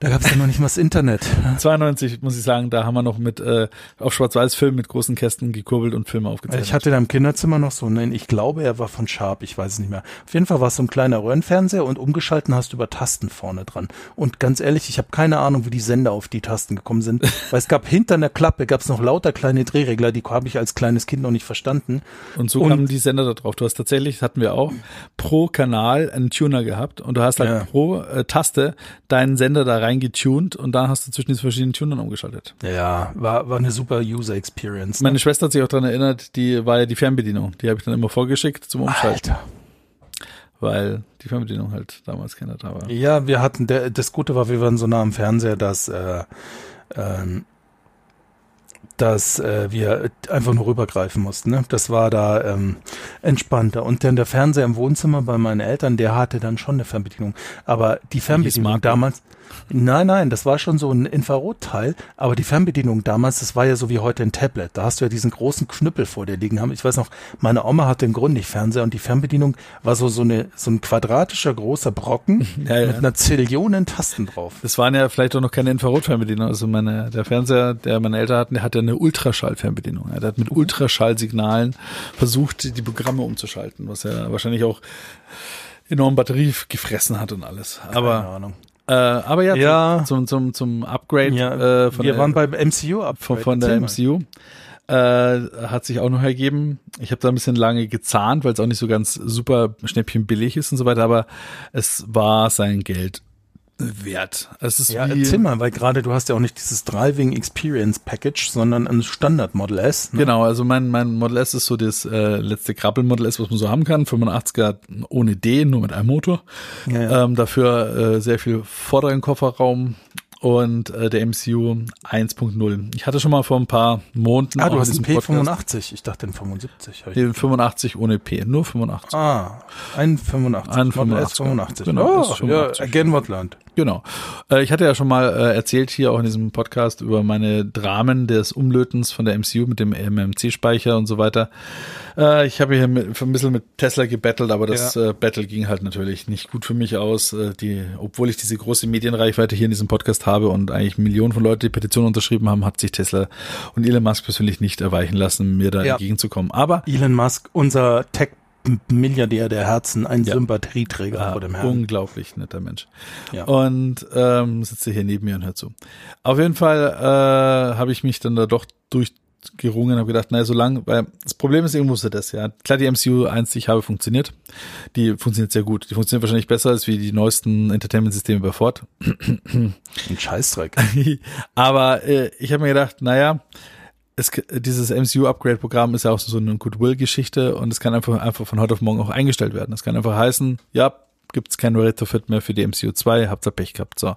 da gab es ja noch nicht mal das Internet. 92, muss ich sagen, da haben wir noch mit äh, auf Schwarz-Weiß-Film mit großen Kästen gekurbelt und Filme aufgezeichnet. Ich hatte da im Kinderzimmer noch so einen, ich glaube, er war von Sharp, ich weiß es nicht mehr. Auf jeden Fall war es so ein kleiner Röhrenfernseher und umgeschalten hast du über Tasten vorne dran. Und ganz ehrlich, ich habe keine Ahnung, wie die Sender auf die Tasten gekommen sind, [laughs] weil es gab hinter einer Klappe, gab es noch lauter kleine Drehregler, die habe ich als kleines Kind noch nicht verstanden. Und so Und- kamen die Sender da drauf. Du hast tatsächlich, hatten wir auch, pro Kanal einen Tuner gehabt und du hast halt Ja. pro äh, Taste deinen Sender da reingetunt und dann hast du zwischen diesen verschiedenen Tunern umgeschaltet. Ja, war, war eine super User Experience. Meine Schwester hat sich auch daran erinnert, die war ja die Fernbedienung. Die habe ich dann immer vorgeschickt zum Umschalten, Alter. weil die Fernbedienung halt damals keiner da war. Ja, wir hatten, der, das Gute war, wir waren so nah am Fernseher, dass, äh, ähm, dass äh, wir einfach nur rübergreifen mussten. Ne? Das war da ähm, entspannter. Und dann der Fernseher im Wohnzimmer bei meinen Eltern, der hatte dann schon eine Fernbedienung. Aber die Fernbedienung damals, nein, nein, das war schon so ein Infrarotteil. Aber die Fernbedienung damals, das war ja so wie heute ein Tablet. Da hast du ja diesen großen Knüppel vor dir liegen haben. Ich weiß noch, meine Oma hatte einen Grundig-Fernseher und die Fernbedienung war so so eine so ein quadratischer großer Brocken [laughs] Ja, ja. mit einer Zillionen Tasten drauf. Das waren ja vielleicht auch noch keine Infrarotfernbedienung. Also meine, der Fernseher, der meine Eltern hatten, der hatte eine Ultraschallfernbedienung. Er hat mit Ultraschallsignalen versucht, die Programme umzuschalten, was ja wahrscheinlich auch enorm Batterie gefressen hat und alles. Aber, Keine Ahnung. Äh, aber ja, Ja. Zum, zum, zum Upgrade Ja, äh, von wir der, waren beim MCU ab. von, von der MCU. Äh, hat sich auch noch ergeben. Ich habe da ein bisschen lange gezahnt, weil es auch nicht so ganz super schnäppchenbillig ist und so weiter, aber es war sein Geld wert. Es ist Ja, erzähl mal, weil gerade du hast ja auch nicht dieses Driving Experience Package, sondern ein Standard Model S. Ne? Genau, also mein, mein Model S ist so das äh, letzte Krabbel Model S, was man so haben kann. 85er ohne D, nur mit einem Motor. Ja, ja. Ähm, dafür äh, sehr viel vorderen Kofferraum und äh, der MCU 1.0. Ich hatte schon mal vor ein paar Monaten Ah, du hast einen Podcast P85. Ich dachte den 75. hab ich- den 85 ohne P, nur 85. Ah, ein 85. Ein Model 85. S 85. Genau, oh, S 85. Ja, again what learned. Genau. Äh, ich hatte ja schon mal äh, erzählt hier auch in diesem Podcast über meine Dramen des Umlötens von der MCU mit dem MMC-Speicher und so weiter. Äh, ich habe hier ein bisschen mit Tesla gebettelt, aber das äh, Battle ging halt natürlich nicht gut für mich aus. Die, obwohl ich diese große Medienreichweite hier in diesem Podcast habe und eigentlich Millionen von Leuten die Petition unterschrieben haben, hat sich Tesla und Elon Musk persönlich nicht erweichen lassen, mir da Ja. entgegenzukommen. Aber Elon Musk, unser Tech-Milliardär der Herzen, ein Ja. Sympathieträger Ah, vor dem Herrn. unglaublich netter Mensch. Ja. Und ähm, sitze hier neben mir und hört zu. Auf jeden Fall äh, habe ich mich dann da doch durchgerungen und habe gedacht, naja, so lang, weil das Problem ist irgendwo so das, ja. Klar, die MCU 1, die ich habe, funktioniert. Die funktioniert sehr gut. Die funktioniert wahrscheinlich besser als wie die neuesten Entertainment-Systeme bei Ford. Ein Scheißdreck. [laughs] Aber äh, ich habe mir gedacht, naja, es, dieses MCU-Upgrade-Programm ist ja auch so eine Goodwill-Geschichte und es kann einfach, einfach von heute auf morgen auch eingestellt werden. Es kann einfach heißen, ja, gibt's kein Retrofit mehr für die MCU 2, habt ihr Pech gehabt. So.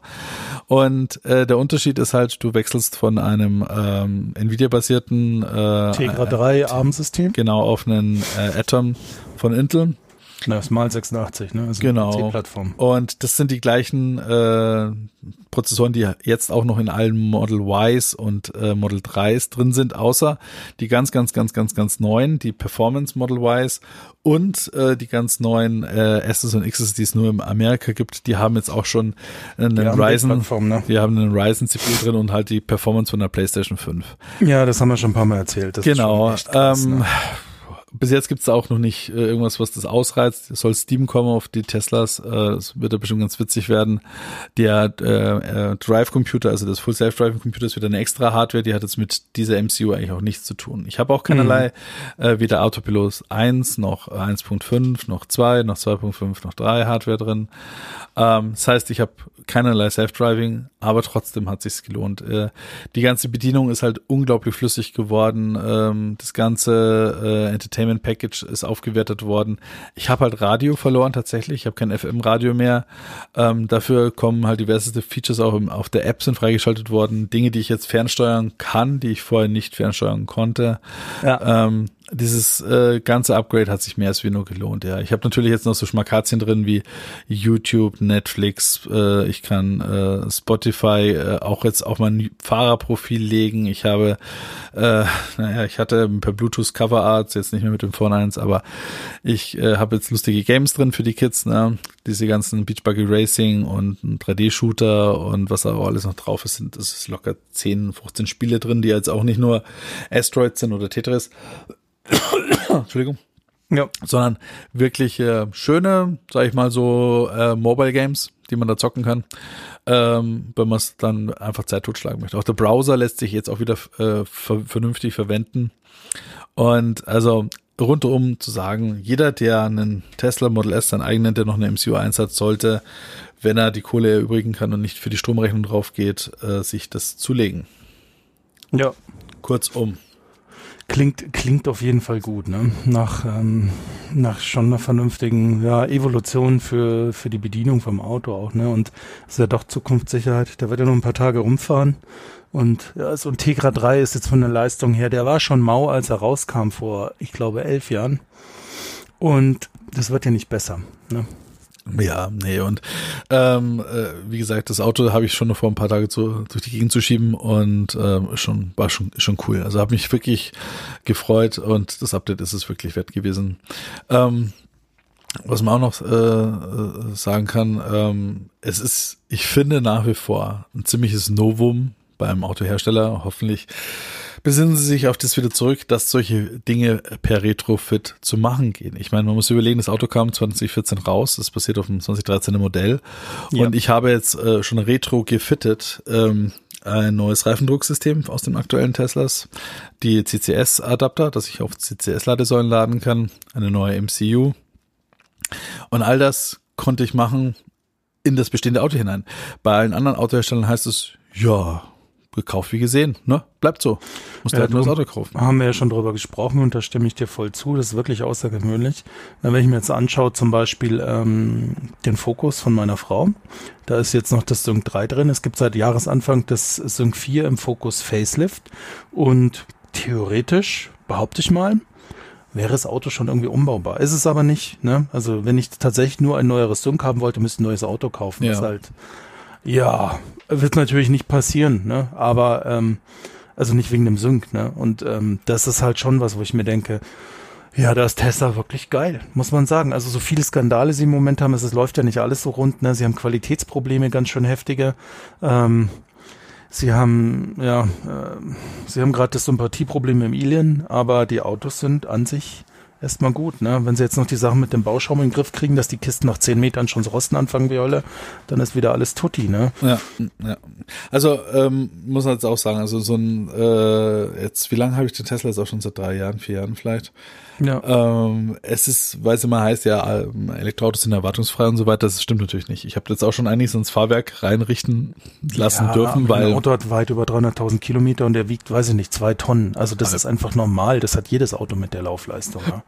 Und äh, der Unterschied ist halt, du wechselst von einem ähm, Nvidia-basierten äh, Tegra 3 ARM-System. genau auf einen äh, Atom von Intel. Das mal 86, ne? Also Genau. Und das sind die gleichen äh, Prozessoren, die jetzt auch noch in allen Model Ys und äh, Model 3s drin sind, außer die ganz, ganz, ganz, ganz, ganz neuen, die Performance Model Ys und äh, die ganz neuen äh, S's und X's, die es nur in Amerika gibt, die haben jetzt auch schon einen Die Ryzen, ne? die haben einen Ryzen CPU drin und halt die Performance von der PlayStation 5. Ja, das haben wir schon ein paar Mal erzählt. Das Genau. Krass, ähm, ne? Bis jetzt gibt's da auch noch nicht äh, irgendwas, was das ausreizt. Es soll Steam kommen auf die Teslas. Äh, das wird ja bestimmt ganz witzig werden. Der äh, äh, Drive-Computer, also das Full Self-Driving-Computer ist wieder eine extra Hardware, die hat jetzt mit dieser MCU eigentlich auch nichts zu tun. Ich habe auch keinerlei, äh, weder Autopilot 1 noch 1.5, noch 2, noch 2.5, noch 3 Hardware drin. Ähm, das heißt, ich habe keinerlei Self-Driving, aber trotzdem hat sich's gelohnt. Äh, die ganze Bedienung ist halt unglaublich flüssig geworden. Ähm, das ganze äh, Entertainment Package ist aufgewertet worden. Ich habe halt Radio verloren tatsächlich. Ich habe kein FM-Radio mehr. Ähm, dafür kommen halt diverse Features auch im, auf der App sind freigeschaltet worden. Dinge, die ich jetzt fernsteuern kann, die ich vorher nicht fernsteuern konnte. Ja. Ähm, dieses äh, ganze Upgrade hat sich mehr als wie nur gelohnt, ja. Ich habe natürlich jetzt noch so Schmackazien drin wie YouTube, Netflix, äh, ich kann äh, Spotify äh, auch jetzt auf mein Fahrerprofil legen. Ich habe, äh, naja, ich hatte per Bluetooth Cover Arts, jetzt nicht mehr mit dem Phone 1, aber ich äh, habe jetzt lustige Games drin für die Kids, ne? Diese ganzen Beach Buggy Racing und ein 3D-Shooter und was auch alles noch drauf ist, sind, das ist locker 10, 15 Spiele drin, die jetzt auch nicht nur Asteroids sind oder Tetris. Entschuldigung. Ja. Sondern wirklich äh, schöne, sag ich mal so, äh, Mobile Games, die man da zocken kann, ähm, wenn man es dann einfach Zeit totschlagen möchte. Auch der Browser lässt sich jetzt auch wieder äh, ver vernünftig verwenden. Und also rundum zu sagen, jeder, der einen Tesla Model S sein eigen nennt, der noch eine MCU 1 hat, sollte, wenn er die Kohle erübrigen kann und nicht für die Stromrechnung drauf geht, äh, sich das zulegen. Ja. Kurzum. Klingt, klingt auf jeden Fall gut, ne? Nach, ähm, nach schon einer vernünftigen ja, Evolution für, für die Bedienung vom Auto auch, ne? Und ist ja doch Zukunftssicherheit. Da wird ja noch ein paar Tage rumfahren. Und ja, so ein Tegra 3 ist jetzt von der Leistung her, der war schon mau, als er rauskam vor, ich glaube, elf Jahren. Und das wird ja nicht besser, ne? Ja, nee, und ähm, äh, wie gesagt, das Auto habe ich schon vor ein paar Tage zu, durch die Gegend zu schieben und ähm, schon war schon schon cool. Also habe mich wirklich gefreut und das Update ist es wirklich wert gewesen. Ähm, was man auch noch äh, äh, sagen kann, ähm, es ist, ich finde nach wie vor ein ziemliches Novum beim Autohersteller. Hoffentlich besinnen Sie sich auf das wieder zurück, dass solche Dinge per Retrofit zu machen gehen. Ich meine, man muss überlegen, das Auto kam 2014 raus, das basiert auf dem 2013er Modell Ja. und ich habe jetzt äh, schon retro gefittet ähm, ein neues Reifendrucksystem aus den aktuellen Teslas, die CCS-Adapter, dass ich auf CCS-Ladesäulen laden kann, eine neue MCU und all das konnte ich machen in das bestehende Auto hinein. Bei allen anderen Autoherstellern heißt es, ja, gekauft wie gesehen, ne? Bleibt so. Musst Ja, halt nur das Auto kaufen. Haben wir ja schon drüber gesprochen und da stimme ich dir voll zu. Das ist wirklich außergewöhnlich. Wenn ich mir jetzt anschaue, zum Beispiel ähm, den Fokus von meiner Frau, da ist jetzt noch das Sync 3 drin. Es gibt seit Jahresanfang das Sync 4 im Fokus Facelift und theoretisch, behaupte ich mal, wäre das Auto schon irgendwie umbaubar. Ist es aber nicht. Ne? Also wenn ich tatsächlich nur ein neueres Sync haben wollte, müsste ich ein neues Auto kaufen. Ja. Ist halt, ja, wird natürlich nicht passieren. Ne? Aber ähm, also nicht wegen dem Sync. Ne? Und ähm, das ist halt schon was, wo ich mir denke, ja, da ist Tesla wirklich geil, muss man sagen. Also so viele Skandale sie im Moment haben, es es läuft ja nicht alles so rund. Ne? Sie haben Qualitätsprobleme, ganz schön heftige. Ähm, sie haben, ja, ähm, sie haben gerade das Sympathieproblem im Alien, aber die Autos sind an sich erstmal gut. Ne? Wenn sie jetzt noch die Sachen mit dem Bauschaum in den Griff kriegen, dass die Kisten nach zehn Metern schon zu rosten anfangen wie Hölle, dann ist wieder alles tutti. Ne? Ja, ja. Also ähm, muss man jetzt auch sagen, also so ein äh, jetzt, wie lange habe ich den Tesla jetzt auch schon seit drei Jahren, vier Jahren vielleicht. Ja. Ähm, es ist, weil es immer heißt, ja, ähm, Elektroautos sind erwartungsfrei und so weiter, das stimmt natürlich nicht. Ich habe jetzt auch schon einiges ins Fahrwerk reinrichten lassen Ja, dürfen, weil ein Auto hat weit über 300.000 Kilometer und der wiegt, weiß ich nicht, zwei Tonnen. Also das Also- ist einfach normal. Das hat jedes Auto mit der Laufleistung. Ja,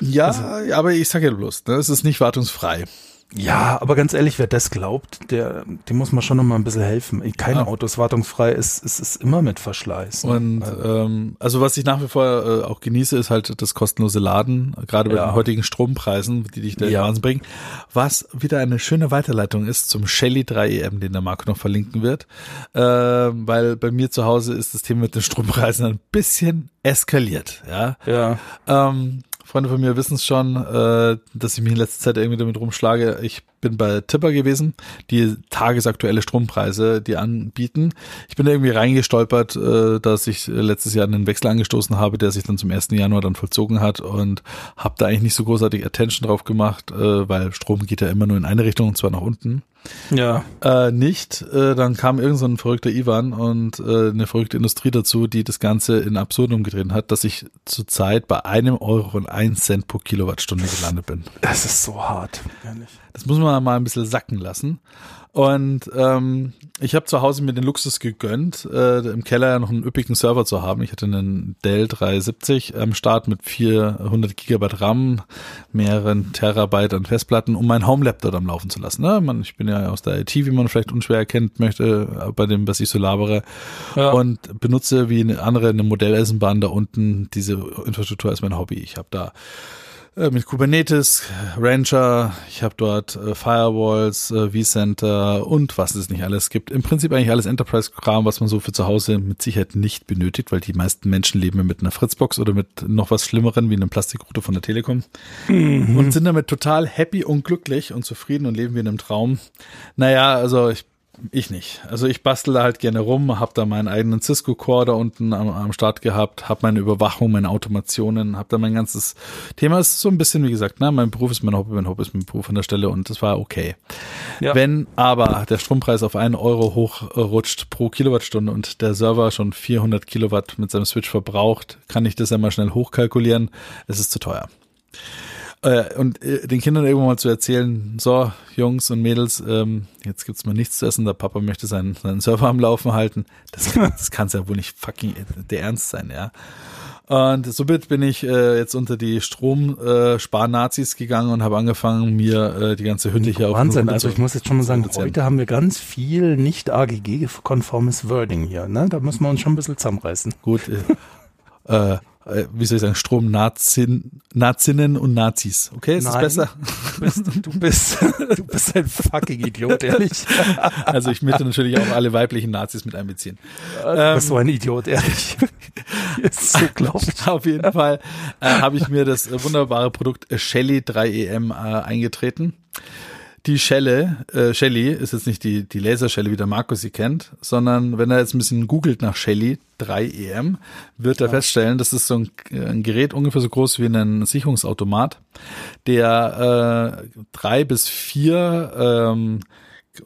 ja, Also aber ich sage ja bloß, ne, es ist nicht wartungsfrei. Ja aber ganz ehrlich, wer das glaubt, der, dem muss man schon noch mal ein bisschen helfen. Kein Ja. Auto ist wartungsfrei, es, es ist immer mit Verschleiß. ne? Und ähm, also was ich nach wie vor äh, auch genieße, ist halt das kostenlose Laden, gerade bei Ja. den heutigen Strompreisen, die dich da Ja. Wahnsinn bringen. Was wieder eine schöne Weiterleitung ist zum Shelly 3EM, den der Marco noch verlinken wird. Äh, weil bei mir zu Hause ist das Thema mit den Strompreisen ein bisschen eskaliert. Ja. ja, Ähm, Freunde von mir wissen es schon, äh, dass ich mich in letzter Zeit irgendwie damit rumschlage. Ich bin bei Tipper gewesen, die tagesaktuelle Strompreise, die anbieten. Ich bin irgendwie reingestolpert, äh, dass ich letztes Jahr einen Wechsel angestoßen habe, der sich dann zum 1. Januar dann vollzogen hat und habe da eigentlich nicht so großartig Attention drauf gemacht, äh, weil Strom geht ja immer nur in eine Richtung und zwar nach unten. ja, Äh, nicht. Äh, dann kam irgend so ein verrückter Ivan und äh, eine verrückte Industrie dazu, die das Ganze in Absurdum gedreht hat, dass ich zurzeit bei einem Euro und ein Cent pro Kilowattstunde gelandet bin. das ist so hart. Ehrlich. Das muss man mal ein bisschen sacken lassen. Und ähm, ich habe zu Hause mir den Luxus gegönnt, äh, im Keller noch einen üppigen Server zu haben. Ich hatte einen Dell 370 am Start mit 400 Gigabyte RAM, mehreren Terabyte an Festplatten, um meinen Home-Lab dort am Laufen zu lassen. Ne? Man, ich bin ja aus der IT, wie man vielleicht unschwer erkennt möchte, äh, bei dem, was ich so labere. Ja. Und benutze wie eine andere eine Modelleisenbahn da unten. Diese Infrastruktur ist mein Hobby. Ich habe da mit Kubernetes, Rancher, ich habe dort äh, Firewalls, äh, vCenter und was es nicht alles gibt. Im Prinzip eigentlich alles Enterprise-Kram, was man so für zu Hause mit Sicherheit nicht benötigt, weil die meisten Menschen leben ja mit einer Fritzbox oder mit noch was Schlimmeren wie einem Plastikrouter von der Telekom und sind damit total happy und glücklich und zufrieden und leben wie in einem Traum. Naja, also ich ich nicht. Also ich bastel da halt gerne rum, habe da meinen eigenen Cisco-Core da unten am, am Start gehabt, habe meine Überwachung, meine Automationen, habe da mein ganzes Thema ist so ein bisschen, wie gesagt, ne, mein Beruf ist mein Hobby, mein Hobby ist mein Beruf an der Stelle und das war okay. Ja. Wenn aber der Strompreis auf einen Euro hochrutscht pro Kilowattstunde und der Server schon 400 Kilowatt mit seinem Switch verbraucht, kann ich das ja mal schnell hochkalkulieren. Es ist zu teuer. Äh, und äh, den Kindern irgendwann mal zu erzählen, so, Jungs und Mädels, ähm, jetzt gibt's mal nichts zu essen, der Papa möchte seinen, seinen Server am Laufen halten. Das, kann- das kann's ja wohl nicht fucking der Ernst sein, ja. Und somit bin ich äh, jetzt unter die Stromspar-Nazis gegangen und habe angefangen, mir äh, die ganze Hütte hier auf Wahnsinn, also ich muss jetzt schon mal sagen, heute haben wir ganz viel nicht AGG-konformes Wording hier. Ne? Da müssen wir uns schon ein bisschen zusammenreißen. Gut, äh, äh, äh, wie soll ich sagen, Strom-Nazin, Nazinnen und Nazis. Okay, ist das Nein. besser? Du bist, du bist, du bist ein fucking Idiot, ehrlich. [laughs] Also ich möchte natürlich auch alle weiblichen Nazis mit einbeziehen. Du bist so ein Idiot, ehrlich. [laughs] ist so glaublich. Auf jeden Fall äh, habe ich mir das wunderbare Produkt Shelly 3EM äh, eingetreten. Die Schelle, äh, Shelly ist jetzt nicht die, die Laserschelle, wie der Markus sie kennt, sondern wenn er jetzt ein bisschen googelt nach Shelly 3EM, wird er ja. feststellen, das ist so ein, ein, Gerät ungefähr so groß wie ein Sicherungsautomat, der äh, drei bis vier ähm,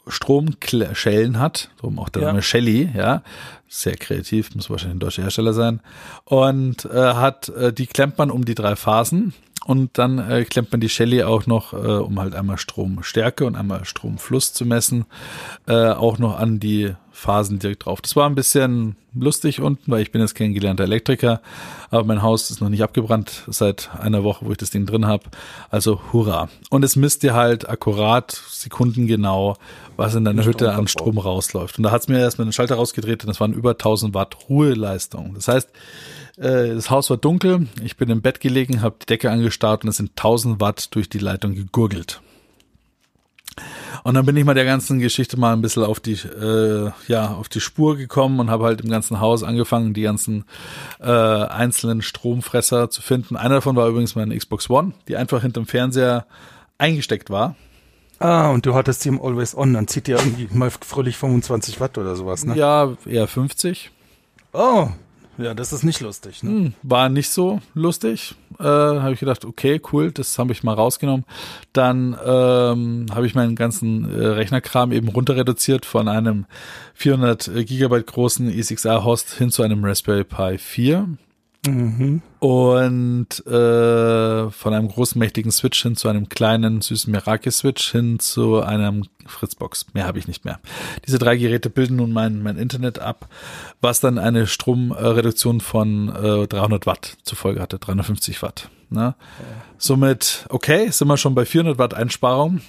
Stromschellen hat, darum auch der Name ja. Shelly, ja, sehr kreativ, muss wahrscheinlich ein deutscher Hersteller sein, und äh, hat, äh, die klemmt man um die drei Phasen und dann äh, klemmt man die Shelly auch noch, äh, um halt einmal Stromstärke und einmal Stromfluss zu messen, äh, auch noch an die Phasen direkt drauf. Das war ein bisschen lustig unten, weil ich bin jetzt kein gelernter Elektriker, aber mein Haus ist noch nicht abgebrannt seit einer Woche, wo ich das Ding drin habe. Also hurra. Und es misst dir halt akkurat, sekundengenau, was in deiner Hütte an Strom rausläuft. Und da hat es mir erstmal den Schalter rausgedreht und das waren über 1000 Watt Ruheleistung. Das heißt, äh, das Haus war dunkel, ich bin im Bett gelegen, habe die Decke angestarrt und es sind 1000 Watt durch die Leitung gegurgelt. Und dann bin ich mal der ganzen Geschichte mal ein bisschen auf die, äh, ja, auf die Spur gekommen und habe halt im ganzen Haus angefangen, die ganzen äh, einzelnen Stromfresser zu finden. Einer davon war übrigens meine Xbox One, die einfach hinterm Fernseher eingesteckt war. Ah, und du hattest die im Always On, dann zieht die irgendwie mal fröhlich 25 Watt oder sowas, ne? Ja, eher 50. Oh, ja, das ist nicht lustig. Ne? Hm, war nicht so lustig. Äh, habe ich gedacht, okay, cool, das habe ich mal rausgenommen. Dann ähm, habe ich meinen ganzen äh, Rechnerkram eben runter reduziert von einem 400 Gigabyte großen ESXi-Host hin zu einem Raspberry Pi 4. Mhm. Und äh, von einem großen, mächtigen Switch hin zu einem kleinen, süßen Meraki-Switch hin zu einem Fritzbox. Mehr habe ich nicht mehr. Diese drei Geräte bilden nun mein, mein Internet ab, was dann eine Stromreduktion von äh, 300 Watt zur Folge hatte, 350 Watt. Ne? Ja. Somit, okay, sind wir schon bei 400 Watt Einsparung.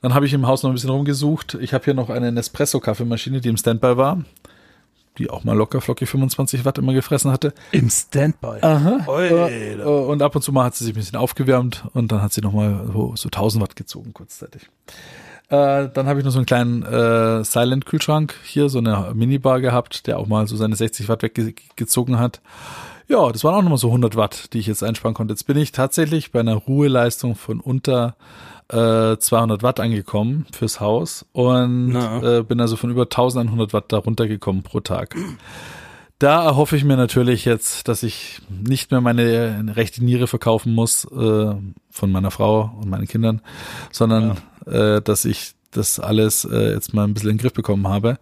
Dann habe ich im Haus noch ein bisschen rumgesucht. Ich habe hier noch eine Nespresso-Kaffeemaschine, die im Standby war die auch mal locker flockig 25 Watt immer gefressen hatte. Im Standby. Aha. Äh, äh, und ab und zu mal hat sie sich ein bisschen aufgewärmt und dann hat sie nochmal so, so 1000 Watt gezogen kurzzeitig. Äh, dann habe ich noch so einen kleinen äh, Silent-Kühlschrank hier, so eine Minibar gehabt, der auch mal so seine 60 Watt weggezogen hat. Ja, das waren auch nochmal so 100 Watt, die ich jetzt einsparen konnte. Jetzt bin ich tatsächlich bei einer Ruheleistung von unter äh, 200 Watt angekommen fürs Haus und äh, bin also von über 1100 Watt da runtergekommen pro Tag. Da erhoffe ich mir natürlich jetzt, dass ich nicht mehr meine rechte Niere verkaufen muss äh, von meiner Frau und meinen Kindern, sondern ja. äh, dass ich das alles äh, jetzt mal ein bisschen in den Griff bekommen habe.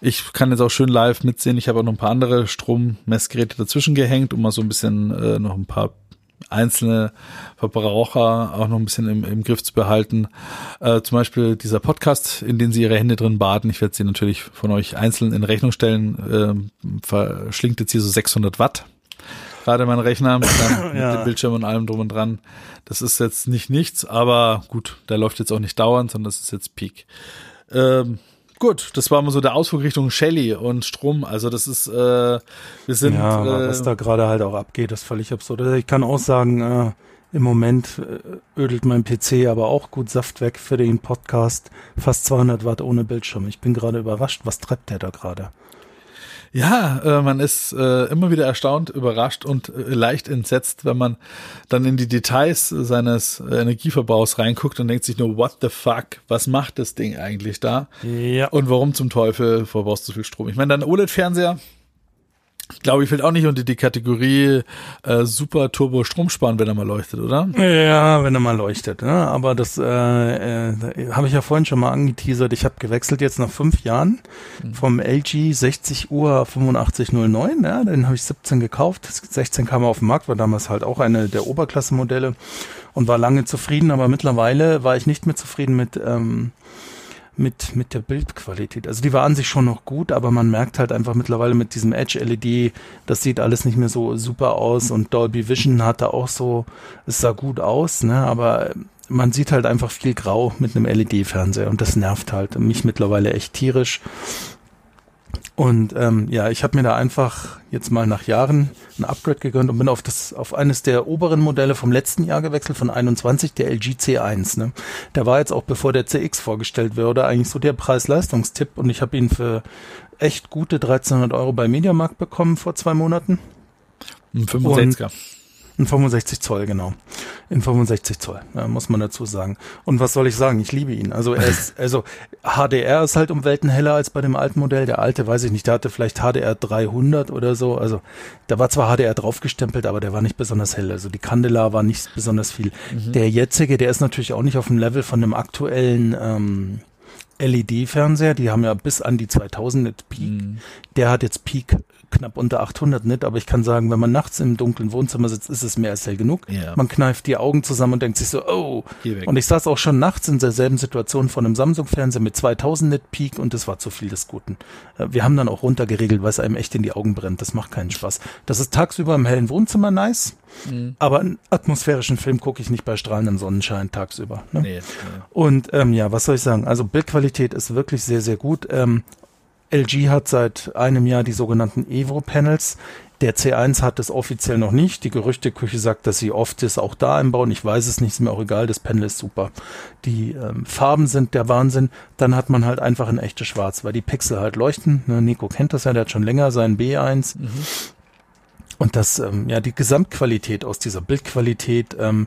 Ich kann jetzt auch schön live mitsehen. Ich habe auch noch ein paar andere Strommessgeräte dazwischen gehängt, um mal so ein bisschen äh, noch ein paar einzelne Verbraucher auch noch ein bisschen im, im Griff zu behalten. Äh, zum Beispiel dieser Podcast, in den Sie Ihre Hände drin baden. Ich werde sie natürlich von euch einzeln in Rechnung stellen. Äh, verschlingt jetzt hier so 600 Watt. Gerade mein Rechner mit, dann, [coughs] ja. mit dem Bildschirm und allem drum und dran. Das ist jetzt nicht nichts, aber gut, der läuft jetzt auch nicht dauernd, sondern das ist jetzt Peak. Ähm, Gut, das war mal so der Ausflug Richtung Shelly und Strom. Also das ist, äh, wir sind. Ja, äh, was da gerade halt auch abgeht, ist völlig absurd. Also ich kann auch sagen, äh, im Moment äh, ödelt mein PC aber auch gut Saft weg für den Podcast. Fast 200 Watt ohne Bildschirm. Ich bin gerade überrascht. Was treibt der da gerade? Ja, äh, man ist äh, immer wieder erstaunt, überrascht und äh, leicht entsetzt, wenn man dann in die Details seines Energieverbrauchs reinguckt und denkt sich nur, what the fuck, was macht das Ding eigentlich da? Ja. Und warum zum Teufel verbrauchst du so viel Strom? Ich meine, dein OLED-Fernseher, glaube ich, fällt auch nicht unter die Kategorie äh, super Turbo Stromsparen, wenn er mal leuchtet, oder? Ja, wenn er mal leuchtet. Ne? Aber das äh, äh, habe ich ja vorhin schon mal angeteasert. Ich habe gewechselt jetzt nach fünf Jahren mhm. vom LG 60 Uhr 8509. Ja, den habe ich 17 gekauft. 16 kam auf den Markt, war damals halt auch eine der Oberklassenmodelle und war lange zufrieden. Aber mittlerweile war ich nicht mehr zufrieden mit ähm, mit, mit der Bildqualität. Also die war an sich schon noch gut, aber man merkt halt einfach mittlerweile mit diesem Edge LED, das sieht alles nicht mehr so super aus und Dolby Vision hatte auch so, es sah gut aus, ne, aber man sieht halt einfach viel grau mit einem LED-Fernseher und das nervt halt mich mittlerweile echt tierisch. Und ähm, ja, ich habe mir da einfach jetzt mal nach Jahren ein Upgrade gegönnt und bin auf das auf eines der oberen Modelle vom letzten Jahr gewechselt von 21, der LG C1. Ne? Der war jetzt auch bevor der CX vorgestellt wurde eigentlich so der Preis-Leistungstipp und ich habe ihn für echt gute 1300 Euro bei Mediamarkt bekommen vor zwei Monaten. Ein 65er. Ein 65 Zoll, genau. In 65 Zoll, ja, muss man dazu sagen. Und was soll ich sagen? Ich liebe ihn. Also er ist, [laughs] also HDR ist halt um Welten heller als bei dem alten Modell. Der alte, weiß ich nicht, der hatte vielleicht HDR 300 oder so. Also da war zwar HDR draufgestempelt, aber der war nicht besonders hell. Also die Candela war nicht besonders viel. Mhm. Der jetzige, der ist natürlich auch nicht auf dem Level von dem aktuellen ähm, LED-Fernseher, die haben ja bis an die 2000 Nit Peak. Mhm. Der hat jetzt Peak knapp unter 800 Nit, aber ich kann sagen, wenn man nachts im dunklen Wohnzimmer sitzt, ist es mehr als hell genug. Ja. Man kneift die Augen zusammen und denkt sich so, oh. Und ich saß auch schon nachts in derselben Situation von einem Samsung-Fernseher mit 2000 Nit Peak und das war zu viel des Guten. Äh, wir haben dann auch runtergeregelt, weil es einem echt in die Augen brennt. Das macht keinen Spaß. Das ist tagsüber im hellen Wohnzimmer nice, mhm. aber einen atmosphärischen Film gucke ich nicht bei strahlendem Sonnenschein tagsüber. Ne? Nee, nee. Und ähm, ja, was soll ich sagen? Also Bildqualität ist wirklich sehr, sehr gut. Ähm, LG hat seit einem Jahr die sogenannten Evo-Panels. Der C1 hat es offiziell noch nicht. Die Gerüchteküche sagt, dass sie oft es auch da einbauen. Ich weiß es nicht, ist mir auch egal. Das Panel ist super. Die ähm, Farben sind der Wahnsinn. Dann hat man halt einfach ein echtes Schwarz, weil die Pixel halt leuchten. Ne, Nico kennt das ja, der hat schon länger seinen B1. Mhm. Und das, ähm, ja, die Gesamtqualität aus dieser Bildqualität, ähm,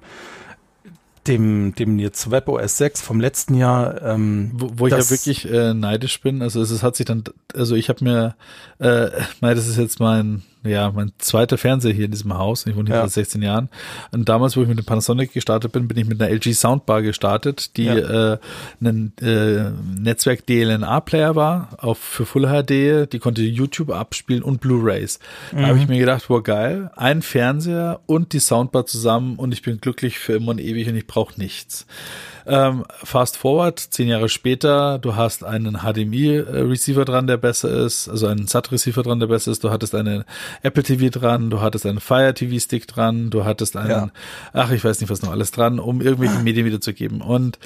dem, dem jetzt WebOS 6 vom letzten Jahr. Ähm, wo, wo ich ja wirklich äh, neidisch bin. Also es, es hat sich dann, also ich habe mir, äh, [laughs] nein, das ist jetzt mein ja, mein zweiter Fernseher hier in diesem Haus. Ich wohne hier ja. seit 16 Jahren. Und damals, wo ich mit dem Panasonic gestartet bin, bin ich mit einer LG Soundbar gestartet, die ja. äh, ein äh, Netzwerk DLNA-Player war, auf für Full HD. Die konnte YouTube abspielen und Blu-rays. Da mhm. habe ich mir gedacht, boah, geil, ein Fernseher und die Soundbar zusammen und ich bin glücklich für immer und ewig und ich brauche nichts. Ähm, fast forward, zehn Jahre später, du hast einen HDMI-Receiver dran, der besser ist, also einen SAT-Receiver dran, der besser ist, du hattest einen Apple TV dran, du hattest einen Fire TV-Stick dran, du hattest einen, ja. ach, ich weiß nicht, was noch alles dran, um irgendwelche [laughs] Medien wiederzugeben. Und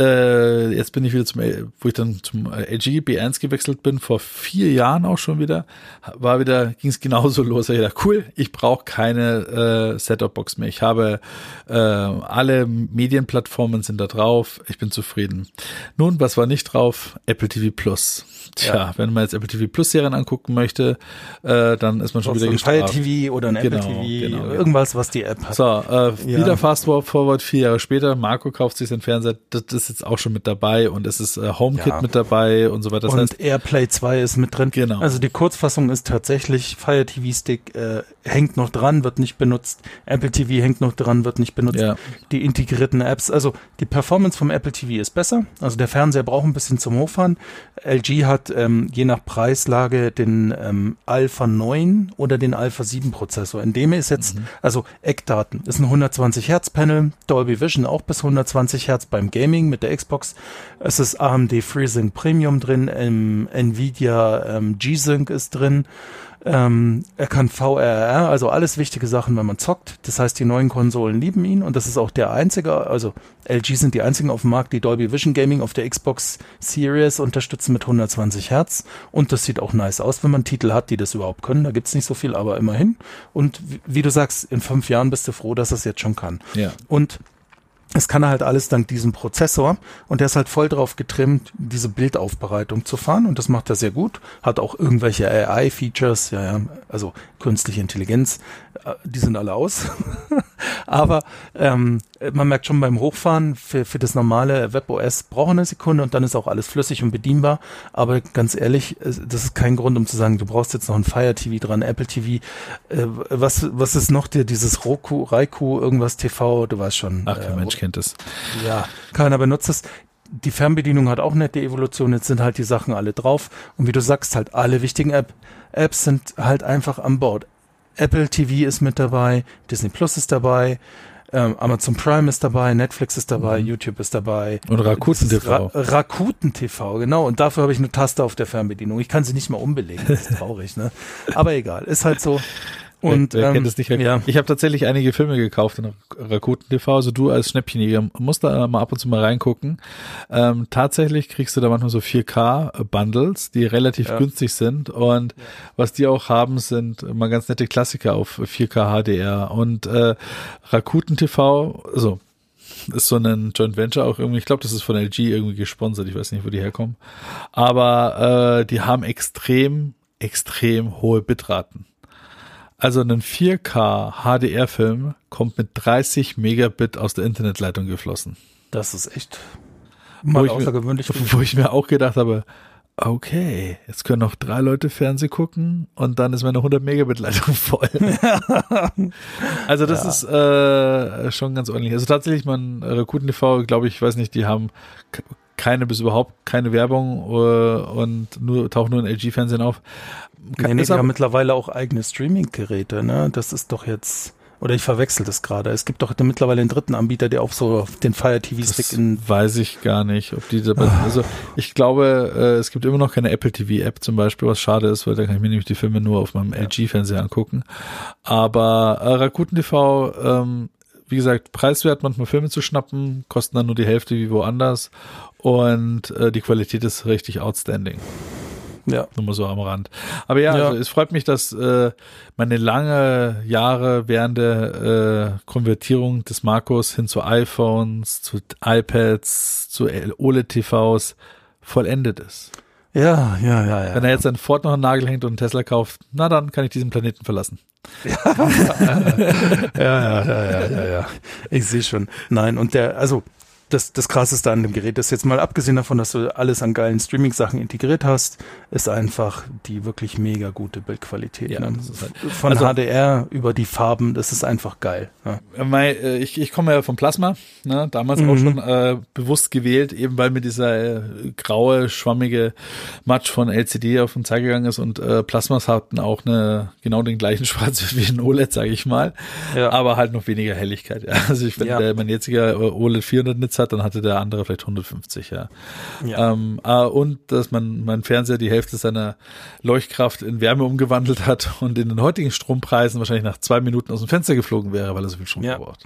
äh, jetzt bin ich wieder zum, wo ich dann zum LG B1 gewechselt bin, vor vier Jahren auch schon wieder, war wieder, ging es genauso [laughs] los. Ich dachte, cool, ich brauche keine äh, Setup-Box mehr. Ich habe äh, alle Medienplattformen sind da drauf. Ich bin zufrieden. Nun, was war nicht drauf? Apple TV Plus. Tja, ja. wenn man jetzt Apple TV Plus Serien angucken möchte, äh, dann ist man schon wieder so gestraft. Fire TV oder ein genau, Apple TV, genau, irgendwas, was die App hat. So, äh, ja. wieder Fast Forward vier Jahre später. Marco kauft sich den Fernseher. Das, das ist jetzt auch schon mit dabei und es ist äh, HomeKit ja. mit dabei und so weiter. Das und heißt, AirPlay 2 ist mit drin. Genau. Also die Kurzfassung ist tatsächlich Fire TV Stick äh, hängt noch dran, wird nicht benutzt. Apple TV hängt noch dran, wird nicht benutzt. Ja. Die integrierten Apps, also die Performance vom Apple TV ist besser. Also der Fernseher braucht ein bisschen zum Hochfahren. LG hat ähm, je nach Preislage den ähm, Alpha 9 oder den Alpha 7 Prozessor. In dem ist jetzt, mhm. also Eckdaten, ist ein 120 Hertz Panel, Dolby Vision auch bis 120 Hertz beim Gaming mit der Xbox. Es ist AMD FreeSync Premium drin, ähm, Nvidia ähm, G-Sync ist drin. Ähm, er kann VRR, also alles wichtige Sachen, wenn man zockt. Das heißt, die neuen Konsolen lieben ihn und das ist auch der einzige, also LG sind die einzigen auf dem Markt, die Dolby Vision Gaming auf der Xbox Series unterstützen mit 120 Hertz und das sieht auch nice aus, wenn man Titel hat, die das überhaupt können. Da gibt's nicht so viel, aber immerhin. Und wie, wie du sagst, in fünf Jahren bist du froh, dass es jetzt schon kann. Ja. Und es kann halt alles dank diesem Prozessor und der ist halt voll drauf getrimmt, diese Bildaufbereitung zu fahren und das macht er sehr gut. Hat auch irgendwelche AI-Features, ja, ja, also künstliche Intelligenz, äh, die sind alle aus. [laughs] Aber ähm, man merkt schon beim Hochfahren, für, für das normale WebOS braucht eine Sekunde und dann ist auch alles flüssig und bedienbar. Aber ganz ehrlich, das ist kein Grund, um zu sagen, du brauchst jetzt noch ein Fire TV dran, Apple TV. Äh, was, was ist noch dir dieses Roku, Raiku, irgendwas TV, du weißt schon. Ach, kein äh, Mensch kennt es. Ja, keiner benutzt es die Fernbedienung hat auch nette Evolution, jetzt sind halt die Sachen alle drauf. Und wie du sagst, halt alle wichtigen App, Apps sind halt einfach an Bord. Apple TV ist mit dabei, Disney Plus ist dabei, ähm, Amazon Prime ist dabei, Netflix ist dabei, mhm. YouTube ist dabei. Und Rakuten TV. Ra Rakuten TV, genau. Und dafür habe ich eine Taste auf der Fernbedienung. Ich kann sie nicht mal umbelegen. Das ist traurig, ne? Aber egal, ist halt so. Und wer, wer ähm, kennt es nicht? Ja. Ich habe tatsächlich einige Filme gekauft in Rakuten TV. Also du als Schnäppchenjäger musst da mal ab und zu mal reingucken. Ähm, tatsächlich kriegst du da manchmal so 4K-Bundles, die relativ ja. günstig sind. Und ja. was die auch haben, sind mal ganz nette Klassiker auf 4K HDR. Und äh, Rakuten TV, also ist so ein Joint Venture auch irgendwie, ich glaube, das ist von LG irgendwie gesponsert, ich weiß nicht, wo die herkommen. Aber äh, die haben extrem, extrem hohe Bitraten. Also ein 4K HDR-Film kommt mit 30 Megabit aus der Internetleitung geflossen. Das ist echt Wo mal ich, außergewöhnlich. mir, wo ich mir auch gedacht habe, okay, jetzt können noch drei Leute Fernseh gucken und dann ist meine 100 Megabit Leitung [laughs] voll. [laughs] also das Ja. ist äh, schon ganz ordentlich. Also tatsächlich, man Rakuten TV, glaube ich, weiß nicht, die haben keine bis überhaupt keine Werbung äh, und nur tauchen nur in LG-Fernsehen auf. Nee, nee, die haben mittlerweile auch eigene Streaming-Geräte, ne? Das ist doch jetzt, oder ich verwechsel das gerade. Es gibt doch mittlerweile einen dritten Anbieter, der auch so den Fire TV Stick Das in, weiß ich gar nicht, ob die dabei sind. Also ich glaube, äh, es gibt immer noch keine Apple TV App zum Beispiel, was schade ist, weil da kann ich mir nämlich die Filme nur auf meinem LG-Fernseher angucken. Aber äh, Rakuten TV, ähm, wie gesagt, preiswert, manchmal Filme zu schnappen, kosten dann nur die Hälfte wie woanders und äh, die Qualität ist richtig outstanding. ja. Nur mal so am Rand. Aber ja, Ja. Also es freut mich, dass äh, meine lange Jahre währende äh, Konvertierung des Markus hin zu iPhones, zu iPads, zu OLED-TVs vollendet ist. Ja, ja, ja, ja. Wenn er jetzt an Ford noch einen Nagel hängt und einen Tesla kauft, na dann kann ich diesen Planeten verlassen. [laughs] ja, ja, ja, ja, ja, ja. Ich sehe schon. Nein, und der, also das, das krasseste an dem Gerät ist jetzt mal abgesehen davon, dass du alles an geilen Streaming-Sachen integriert hast, ist einfach die wirklich mega gute Bildqualität. Ja, ne? halt- Von also- HDR über die Farben, das ist einfach geil. Ne? Äh, äh, Ich, ich komme ja vom Plasma, ne, damals auch Mhm. schon äh, bewusst gewählt, eben weil mir dieser äh, graue, schwammige Matsch von LCD auf den Zeiger gegangen ist und äh, Plasmas hatten auch eine genau den gleichen [laughs] Schwarz wie ein OLED, sage ich mal, Ja. aber halt noch weniger Helligkeit. Ja. Also ich, wenn Ja. der, mein jetziger äh, OLED 400 Hat, dann hatte der andere vielleicht 150, ja. Ja. Ähm, äh, und dass man mein Fernseher die Hälfte seiner Leuchtkraft in Wärme umgewandelt hat und in den heutigen Strompreisen wahrscheinlich nach zwei Minuten aus dem Fenster geflogen wäre, weil er so viel Strom Ja. verbraucht.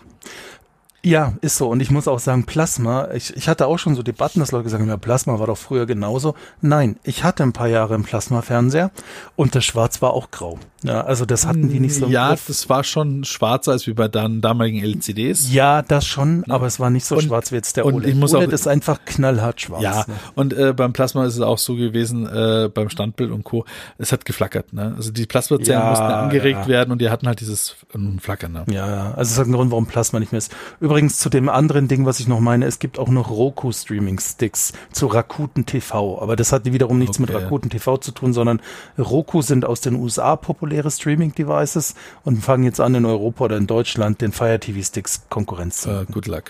Ja, ist so. Und ich muss auch sagen, Plasma, ich, ich hatte auch schon so Debatten, dass Leute gesagt haben, ja, Plasma war doch früher genauso. Nein, ich hatte ein paar Jahre einen Plasma-Fernseher und das Schwarz war auch grau. Ja, also das hatten die nicht so im Ja, Griff. das war schon schwarzer als wie bei dann damaligen LCDs. Ja, das schon, aber es war nicht so Und- schwarz wie jetzt der und OLED. ich muss OLED auch- ist einfach knallhart schwarz. Ja, Ne? und äh, beim Plasma ist es auch so gewesen, äh, beim Standbild und Co. Es hat geflackert, ne? Also die Plasmazellen Ja, mussten angeregt ja. werden und die hatten halt dieses ähm, Flackern, ne? Ja, ja. Also es hat einen Grund, warum Plasma nicht mehr ist. Übrigens zu dem anderen Ding, was ich noch meine, es gibt auch noch Roku Streaming Sticks zu Rakuten TV. Aber das hat wiederum nichts mit Okay. Rakuten TV zu tun, sondern Roku sind aus den USA populäre Streaming Devices und fangen jetzt an in Europa oder in Deutschland den Fire TV Sticks Konkurrenz zu Äh, machen. good luck.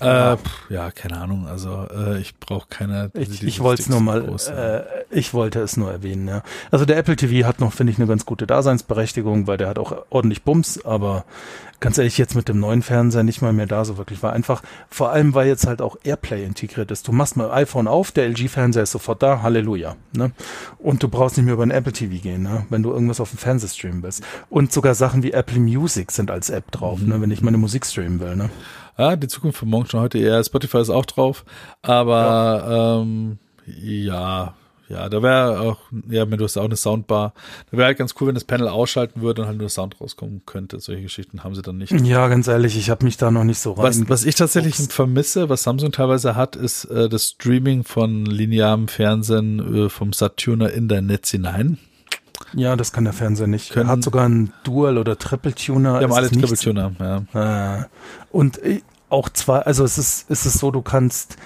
Äh, pff, ja, keine Ahnung. Also äh, ich brauche keine. Ich, ich wollte es nur mal, groß, äh, ich wollte es nur erwähnen, ja. Also der Apple TV hat noch, finde ich, eine ganz gute Daseinsberechtigung, weil der hat auch ordentlich Bums, aber ganz ehrlich, jetzt mit dem neuen Fernseher nicht mal mehr da so wirklich. War einfach, vor allem, weil jetzt halt auch Airplay integriert ist. Du machst mal iPhone auf, der LG-Fernseher ist sofort da, Halleluja. Ne? Und du brauchst nicht mehr über ein Apple TV gehen, ne? wenn du irgendwas auf dem Fernseher streamen willst. Und sogar Sachen wie Apple Music sind als App drauf, ne? wenn ich meine Musik streamen will. Ne? Ja, die Zukunft von morgen schon heute eher. Spotify ist auch drauf, aber ähm, ja, ja, da wäre auch, ja, du hast auch eine Soundbar. Da wäre halt ganz cool, wenn das Panel ausschalten würde und halt nur Sound rauskommen könnte. Solche Geschichten haben sie dann nicht. Ja, ganz ehrlich, ich habe mich da noch nicht so rein. Was, was ich tatsächlich Fuchst. vermisse, was Samsung teilweise hat, ist äh, das Streaming von linearem Fernsehen äh, vom Sat-Tuner in dein Netz hinein. Ja, das kann der Fernseher nicht. Können- er hat sogar einen Dual- oder Triple-Tuner. Wir haben alle Triple-Tuner, ja. Äh, und auch zwei, also es ist, es ist so, du kannst,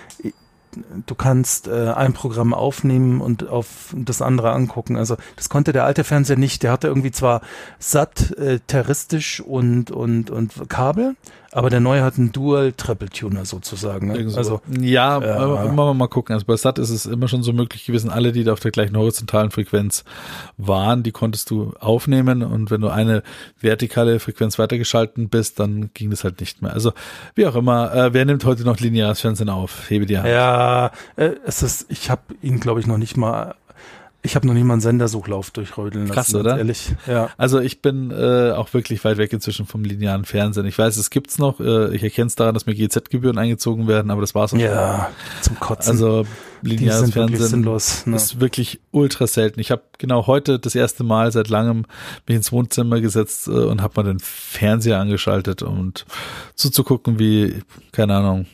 du kannst äh, ein Programm aufnehmen und auf das andere angucken. Also das konnte der alte Fernseher nicht. Der hatte irgendwie zwar satt, äh, terroristisch und, und, und Kabel, aber der neue hat einen Dual-Triple-Tuner sozusagen. Ne? Also ja, Ja. aber immer mal gucken. Also bei SAT ist es immer schon so möglich gewesen, alle, die da auf der gleichen horizontalen Frequenz waren, die konntest du aufnehmen und wenn du eine vertikale Frequenz weitergeschalten bist, dann ging das halt nicht mehr. Also wie auch immer, äh, wer nimmt heute noch lineares Fernsehen auf? Hebe die Hand. Ja, äh, es ist, ich habe ihn, glaube ich, noch nicht mal, ich habe noch nicht mal einen Sendersuchlauf durchrödeln lassen. Krass, oder? Ehrlich, ja. Also ich bin äh, auch wirklich weit weg inzwischen vom linearen Fernsehen. Ich weiß, es gibt's noch. Äh, ich erkenne es daran, dass mir GZ-Gebühren eingezogen werden, aber das war's auch. Ja, zum Kotzen. Also lineares Fernsehen sinnlos. Ne? ist wirklich ultra selten. Ich habe genau heute das erste Mal seit langem mich ins Wohnzimmer gesetzt äh, und habe mal den Fernseher angeschaltet und zuzugucken, wie, keine Ahnung,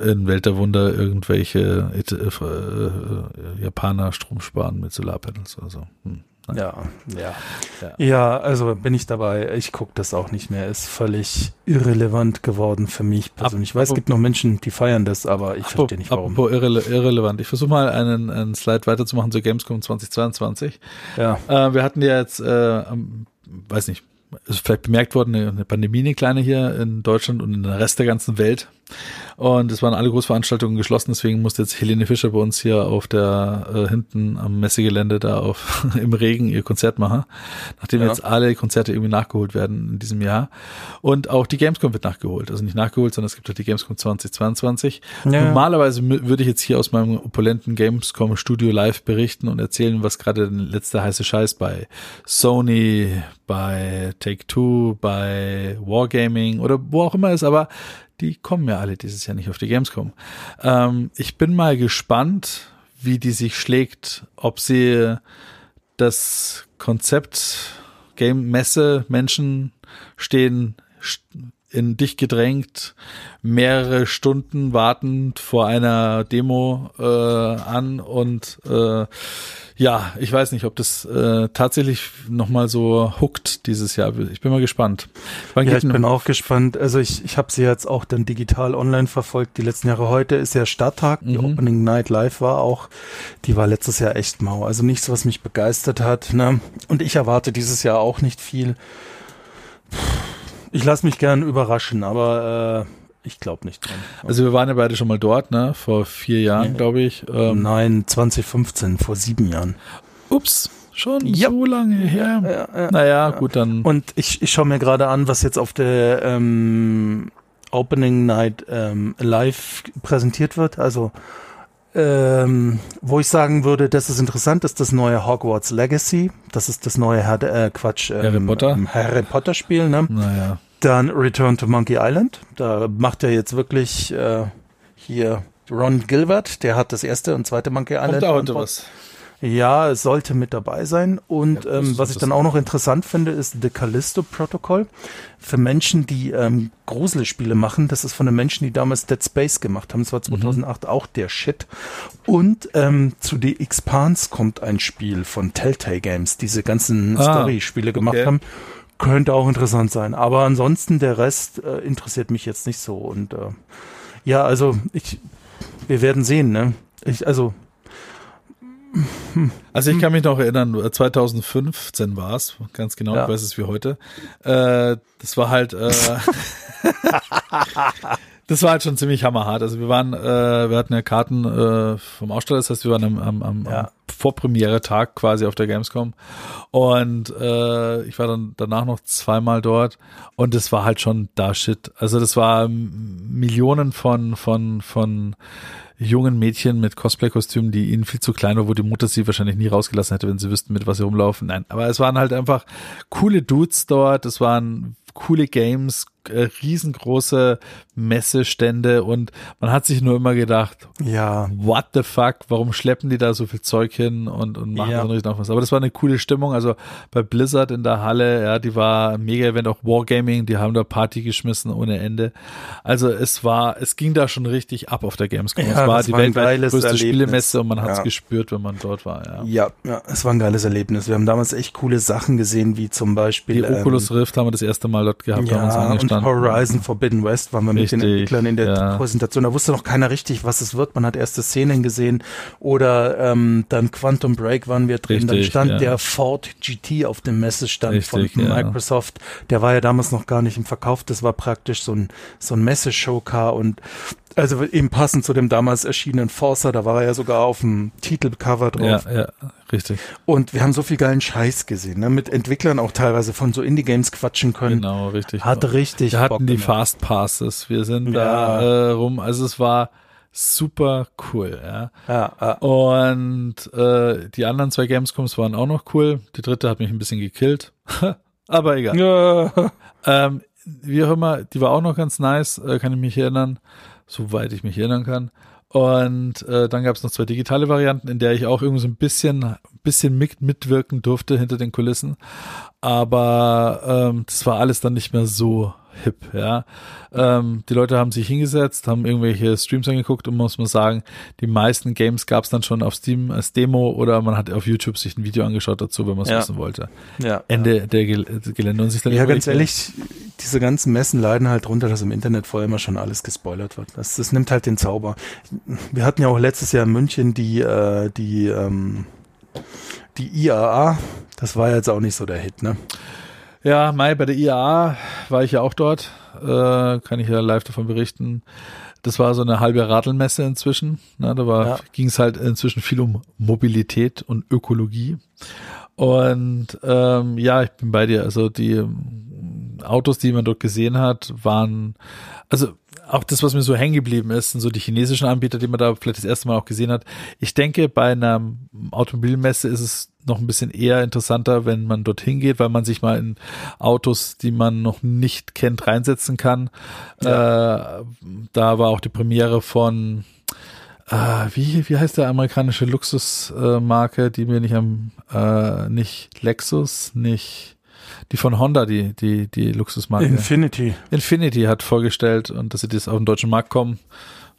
in Welt der Wunder irgendwelche äh, äh, äh, Japaner Strom sparen mit Solarpanels oder so. Hm. Ja, ja, ja. Ja, also bin ich dabei. Ich gucke das auch nicht mehr. Ist völlig irrelevant geworden für mich persönlich. Ich weiß, es gibt noch Menschen, die feiern das, aber ich verstehe nicht warum. Apropos irrele irrelevant. Ich versuche mal einen, einen Slide weiterzumachen zu Gamescom 2022. Ja. Äh, wir hatten ja jetzt, äh, weiß nicht, ist vielleicht bemerkt worden, eine Pandemie, eine kleine hier in Deutschland und in der Rest der ganzen Welt. Und es waren alle Großveranstaltungen geschlossen, deswegen musste jetzt Helene Fischer bei uns hier auf der äh, hinten am Messegelände da auf [laughs] im Regen ihr Konzert machen, nachdem ja. jetzt alle Konzerte irgendwie nachgeholt werden in diesem Jahr. Und auch die Gamescom wird nachgeholt, also nicht nachgeholt, sondern es gibt auch die Gamescom 2022. Ja. Normalerweise würde ich jetzt hier aus meinem opulenten Gamescom Studio live berichten und erzählen, was gerade der letzte heiße Scheiß bei Sony, bei Take Two, bei Wargaming oder wo auch immer ist, aber die kommen ja alle dieses Jahr nicht auf die Gamescom. Ähm, ich bin mal gespannt, wie die sich schlägt, ob sie das Konzept Game Messe Menschen stehen in dich gedrängt, mehrere Stunden wartend vor einer Demo äh, an und äh, ja, ich weiß nicht, ob das äh, tatsächlich nochmal so hookt dieses Jahr. Ich bin mal gespannt. Wann ja, ich bin auch gespannt. Also ich, ich habe sie jetzt auch dann digital online verfolgt. Die letzten Jahre heute ist ja Stadttag. Die mhm. Opening Night Live war auch, die war letztes Jahr echt mau. Also nichts, was mich begeistert hat. Ne? Und ich erwarte dieses Jahr auch nicht viel. Ich lasse mich gern überraschen, aber äh, ich glaube nicht dran. Also wir waren ja beide schon mal dort, ne? Vor vier Jahren, nee. glaube ich. Ähm, Nein, 2015, vor sieben Jahren. Ups, schon ja. so lange her. Ja, ja, naja, gut, dann. Und ich, ich schaue mir gerade an, was jetzt auf der ähm, Opening Night ähm, live präsentiert wird. Also ähm, wo ich sagen würde, das ist interessant, ist das neue Hogwarts Legacy. Das ist das neue Herr, äh, Quatsch, ähm, Harry Potter. Harry Potter Spiel, ne? Naja. Dann Return to Monkey Island. Da macht er jetzt wirklich äh, hier Ron Gilbert, der hat das erste und zweite Monkey Island. Kommt da heute was? Ja, es sollte mit dabei sein. Und ja, ähm, was ich dann auch noch interessant finde, ist The Callisto Protocol. Für Menschen, die ähm, Gruselspiele machen, das ist von den Menschen, die damals Dead Space gemacht haben. Das war 2008 mhm. auch der Shit. Und ähm, zu The Expanse kommt ein Spiel von Telltale Games, diese ganzen ah, Story-Spiele gemacht okay. haben. Könnte auch interessant sein. Aber ansonsten der Rest äh, interessiert mich jetzt nicht so. Und äh, ja, also ich, wir werden sehen. Ne? Ich, also also ich kann mich noch erinnern, 2015 war es, ganz genau, ja. ich weiß es wie heute. Äh, das war halt, äh, [laughs] [laughs] das war halt schon ziemlich hammerhart. Also wir waren, äh, wir hatten ja Karten äh, vom Aussteller, das heißt, wir waren am, am, am, ja. am Vorpremiere-Tag quasi auf der Gamescom. Und äh, ich war dann danach noch zweimal dort und es war halt schon da shit. Also das war Millionen von, von, von jungen Mädchen mit Cosplay-Kostümen, die ihnen viel zu klein war, wo die Mutter sie wahrscheinlich nie rausgelassen hätte, wenn sie wüssten, mit was sie rumlaufen. Nein, aber es waren halt einfach coole Dudes dort, es waren coole Games, äh, riesengroße Messestände und man hat sich nur immer gedacht, ja, what the fuck, warum schleppen die da so viel Zeug hin und, und machen ja. noch was. Aber das war eine coole Stimmung. Also bei Blizzard in der Halle, ja, die war mega Event, auch Wargaming, die haben da Party geschmissen ohne Ende. Also es war, es ging da schon richtig ab auf der Gamescom. Ja, es war die war weltweit größte Erlebnis. Spielemesse und man hat es ja. gespürt, wenn man dort war. Ja. ja, ja, es war ein geiles Erlebnis. Wir haben damals echt coole Sachen gesehen, wie zum Beispiel die Oculus ähm, Rift haben wir das erste Mal dort gehabt, ja, haben uns angestanden. Und Horizon [laughs] Forbidden West waren wir Richtig, mit den Entwicklern in der ja. Präsentation. Da wusste noch keiner richtig, was es wird. Man hat erste Szenen gesehen oder ähm, dann Quantum Break waren wir drin. Richtig, dann stand ja. der Ford GT auf dem Messestand Richtig, von Microsoft. Der war ja damals noch gar nicht im Verkauf. Das war praktisch so ein so ein Messeshowcar und also eben passend zu dem damals erschienenen Forcer, da war er ja sogar auf dem Titelcover drauf. Ja, ja, richtig. Und wir haben so viel geilen Scheiß gesehen, ne? mit Entwicklern auch teilweise von so Indie-Games quatschen können. Genau, richtig. Hat richtig Wir hatten Bock die Fast Passes, wir sind ja. da äh, rum, also es war super cool, ja. ja, ja. Und äh, die anderen zwei Gamescoms waren auch noch cool. Die dritte hat mich ein bisschen gekillt, [laughs] aber egal. Ja. Ähm, wie auch immer, die war auch noch ganz nice, äh, kann ich mich erinnern soweit ich mich erinnern kann. Und äh, dann gab es noch zwei digitale Varianten, in der ich auch irgendwie so ein bisschen, bisschen mit, mitwirken durfte hinter den Kulissen. Aber ähm, das war alles dann nicht mehr so hip, ja. Ähm, die Leute haben sich hingesetzt, haben irgendwelche Streams angeguckt und muss man sagen, die meisten Games gab es dann schon auf Steam als Demo oder man hat auf YouTube sich ein Video angeschaut dazu, wenn man es Ja. wissen wollte. Ja. Ende der Gel Gelände und sich dann Ja, ganz ehrlich, diese ganzen Messen leiden halt drunter, dass im Internet vorher immer schon alles gespoilert wird. Das, das nimmt halt den Zauber. Wir hatten ja auch letztes Jahr in München die, äh, die, ähm, die IAA. Das war jetzt auch nicht so der Hit, ne? Ja, Mai, bei der IAA war ich ja auch dort, äh, kann ich ja live davon berichten. Das war so eine halbe Radlmesse inzwischen. Ne, da war, Ja. ging es halt inzwischen viel um Mobilität und Ökologie. Und ähm, ja, ich bin bei dir. Also die ähm, Autos, die man dort gesehen hat, waren, also auch das, was mir so hängen geblieben ist, sind so die chinesischen Anbieter, die man da vielleicht das erste Mal auch gesehen hat. Ich denke, bei einer Automobilmesse ist es noch ein bisschen eher interessanter, wenn man dorthin geht, weil man sich mal in Autos, die man noch nicht kennt, reinsetzen kann. Äh, da war auch die Premiere von äh, wie, wie heißt der amerikanische Luxusmarke, äh, die mir nicht am äh, nicht Lexus, nicht die von Honda, die die die Luxusmarke Infinity. Infinity hat vorgestellt und dass sie das auf den deutschen Markt kommen,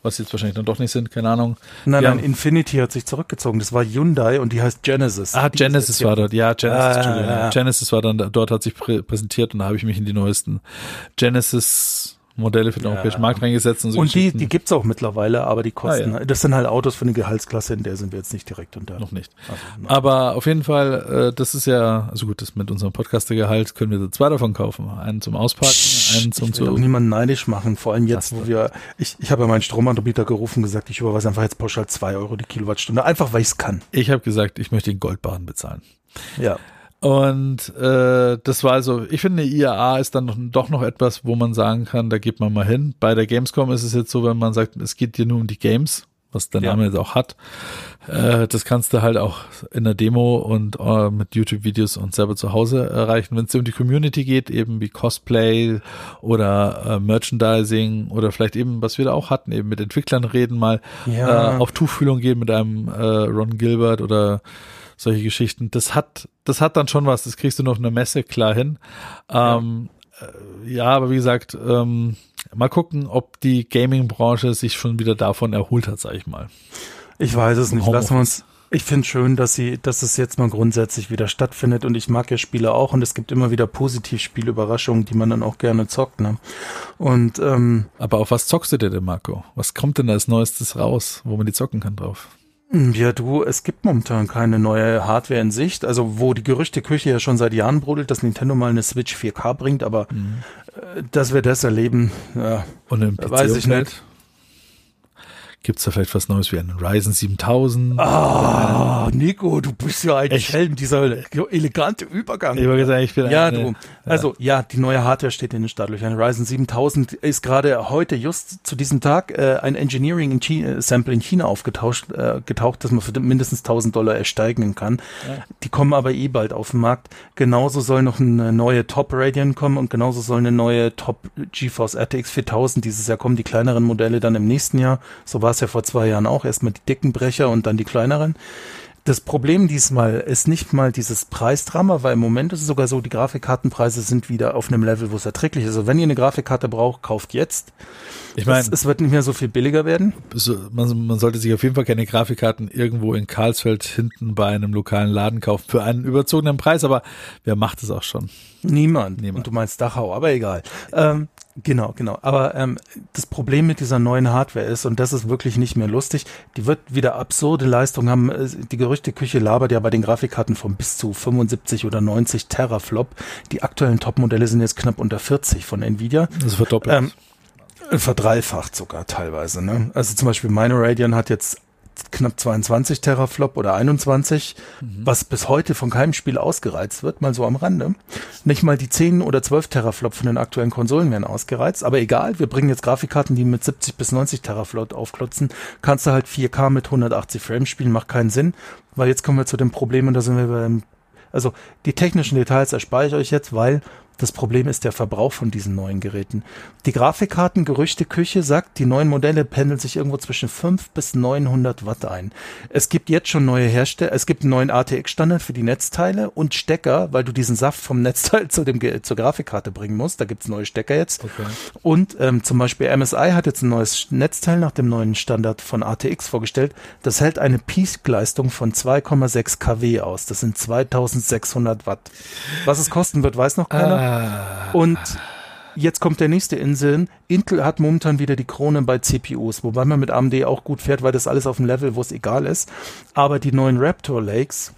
was jetzt wahrscheinlich dann doch nicht sind, keine Ahnung. Nein, Die nein, Infinity hat sich zurückgezogen. Das war Hyundai und die heißt Genesis. Ah, Die Genesis war dort, ja, Genesis, Ah, ja, ja. Genesis war dann, dort hat sich prä präsentiert und da habe ich mich in die neuesten Genesis Modelle für den Ja. europäischen Markt reingesetzt und so Und die, die gibt's auch mittlerweile, aber die kosten, Ah, ja. das sind halt Autos für eine Gehaltsklasse, in der sind wir jetzt nicht direkt unter. noch nicht. Also. Aber auf jeden Fall, äh, das ist ja, also gut, das mit unserem Podcastergehalt können wir zwei davon kaufen. Einen zum Auspacken, einen zum ich will auch zu. niemanden neidisch machen, vor allem jetzt, wo wir, ich, ich habe ja meinen Stromanbieter gerufen und gesagt, ich überweise einfach jetzt pauschal zwei Euro die Kilowattstunde, einfach weil ich's kann. Ich habe gesagt, ich möchte den Goldbahn bezahlen. Ja. Und äh, das war also, ich finde, eine IAA ist dann noch, doch noch etwas, wo man sagen kann, da geht man mal hin. Bei der Gamescom ist es jetzt so, wenn man sagt, es geht dir nur um die Games, was der Ja. Name jetzt auch hat. Äh, das kannst du halt auch in der Demo und äh, mit YouTube-Videos und selber zu Hause erreichen. Wenn es um die Community geht, eben wie Cosplay oder äh, Merchandising oder vielleicht eben, was wir da auch hatten, eben mit Entwicklern reden, mal Ja. äh, auf Tuchfühlung gehen mit einem äh, Ron Gilbert oder solche Geschichten. Das hat, das hat dann schon was. Das kriegst du noch in der Messe klar hin. Ähm, äh, ja, aber wie gesagt, ähm, mal gucken, ob die Gaming-Branche sich schon wieder davon erholt hat, sag ich mal. Ich weiß es nicht. Lassen wir uns. Ich finde schön, dass sie, dass es jetzt mal grundsätzlich wieder stattfindet und ich mag ja Spiele auch und es gibt immer wieder Positivspielüberraschungen, die man dann auch gerne zockt. Ne? Und ähm, Aber auf was zockst du dir denn, Marco? Was kommt denn als Neuestes raus, wo man die zocken kann drauf? Ja, du, es gibt momentan keine neue Hardware in Sicht. Also wo die Gerüchteküche ja schon seit Jahren brodelt, dass Nintendo mal eine Switch 4K bringt, aber äh, dass wir das erleben, ja, Weiß ich PC-Umfeld? Nicht. Gibt's da vielleicht was Neues wie einen Ryzen 7000? Ah, Nico, du bist ja ein Echt? Schelm, dieser elegante Übergang. Ich gesagt, ich bin Ja, eine- du. Also, ja, die neue Hardware steht in den Startlöchern. Ryzen 7000 ist gerade heute, just zu diesem Tag, äh, ein Engineering in China, äh, Sample in China aufgetaucht, äh, getaucht, das man für mindestens 1000 Dollar ersteigen kann. Die kommen aber eh bald auf den Markt. Genauso soll noch eine neue Top Radeon kommen und genauso soll eine neue Top GeForce RTX 4000 dieses Jahr kommen. Die kleineren Modelle dann im nächsten Jahr. So war es ja vor zwei Jahren auch. Erstmal die dicken Brecher und dann die kleineren. Das Problem diesmal ist nicht mal dieses Preisdrama, weil im Moment ist es sogar so, die Grafikkartenpreise sind wieder auf einem Level, wo es erträglich ist. Also wenn ihr eine Grafikkarte braucht, kauft jetzt. Ich meine, es, es wird nicht mehr so viel billiger werden. man, man sollte sich auf jeden Fall keine Grafikkarten irgendwo in Karlsfeld hinten bei einem lokalen Laden kaufen für einen überzogenen Preis, aber wer macht es auch schon? Niemand. Niemand. Und du meinst Dachau, aber egal. Ähm, genau, genau. Aber ähm, das Problem mit dieser neuen Hardware ist, und das ist wirklich nicht mehr lustig, die wird wieder absurde Leistung haben. Äh, Die Gerüchteküche labert ja bei den Grafikkarten von bis zu 75 oder 90 Teraflop. Die aktuellen Topmodelle sind jetzt knapp unter 40 von Nvidia. Also verdoppelt. Ähm, verdreifacht sogar teilweise. Ne? Also zum Beispiel meine Radeon hat jetzt knapp 22 Teraflop oder 21, was bis heute von keinem Spiel ausgereizt wird, mal so am Rande. Nicht mal die 10 oder 12 Teraflop von den aktuellen Konsolen werden ausgereizt, aber egal, wir bringen jetzt Grafikkarten, die mit 70 bis 90 Teraflop aufklotzen, kannst du halt 4K mit 180 Frames spielen, macht keinen Sinn, weil jetzt kommen wir zu dem Problem und da sind wir beim also die technischen Details erspare ich euch jetzt, weil Das Problem ist der Verbrauch von diesen neuen Geräten. Die Grafikkartengerüchteküche sagt, die neuen Modelle pendeln sich irgendwo zwischen 5 bis 900 Watt ein. Es gibt jetzt schon neue Hersteller, es gibt einen neuen ATX-Standard für die Netzteile und Stecker, weil du diesen Saft vom [laughs] Netzteil zu dem, zur Grafikkarte bringen musst. Da gibt's neue Stecker jetzt. Okay. Und ähm, zum Beispiel MSI hat jetzt ein neues Netzteil nach dem neuen Standard von ATX vorgestellt. Das hält eine Peak-Leistung von 2,6 kW aus. Das sind 2600 Watt. Was es kosten wird, weiß noch keiner. Ah. Und jetzt kommt der nächste Insel. Intel hat momentan wieder die Krone bei CPUs, wobei man mit AMD auch gut fährt, weil das alles auf dem Level, wo es egal ist. Aber die neuen Raptor Lakes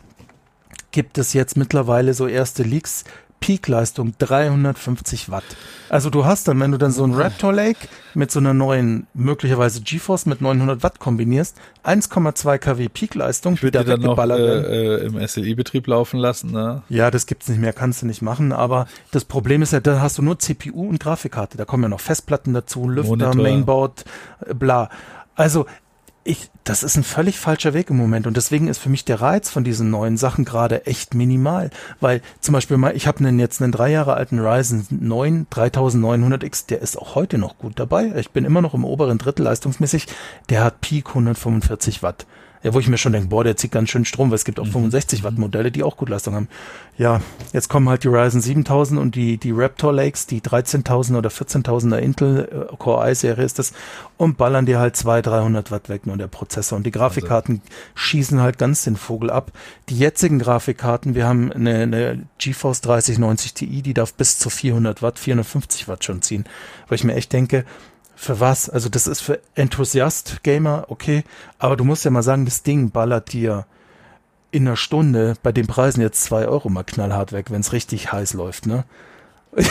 gibt es jetzt mittlerweile so erste Leaks. Peakleistung 350 Watt. Also du hast dann, wenn du dann so ein Raptor Lake mit so einer neuen, möglicherweise GeForce mit 900 Watt kombinierst, 1,2 kW Peakleistung, Ich würde die die dann noch äh, äh, im SLI-Betrieb laufen lassen. Ne? Ja, das gibt's nicht mehr, kannst du nicht machen. Aber das Problem ist ja, da hast du nur CPU und Grafikkarte. Da kommen ja noch Festplatten dazu, Lüfter, Monitor. Mainboard, äh, bla. Also ich, das ist ein völlig falscher Weg im Moment und deswegen ist für mich der Reiz von diesen neuen Sachen gerade echt minimal, weil zum Beispiel mal, ich habe einen jetzt einen drei Jahre alten Ryzen 9 3900X, der ist auch heute noch gut dabei. Ich bin immer noch im oberen Drittel leistungsmäßig. Der hat Peak 145 Watt. Ja, wo ich mir schon denke, boah, der zieht ganz schön Strom, weil es gibt auch 65 Watt Modelle, die auch gut Leistung haben. Ja, jetzt kommen halt die Ryzen 7000 und die, die Raptor Lakes, die 13.000 oder 14.000er Intel äh, Core i Serie ist das und ballern dir halt 200, 300 Watt weg nur der Prozessor. Und die Grafikkarten schießen halt ganz den Vogel ab. Die jetzigen Grafikkarten, wir haben eine, eine GeForce 3090 Ti, die darf bis zu 400 Watt, 450 Watt schon ziehen. Weil ich mir echt denke, für was? Also das ist für Enthusiast-Gamer, okay. Aber du musst ja mal sagen, das Ding ballert dir in einer Stunde bei den Preisen jetzt zwei Euro mal knallhart weg, wenn es richtig heiß läuft, ne? [laughs]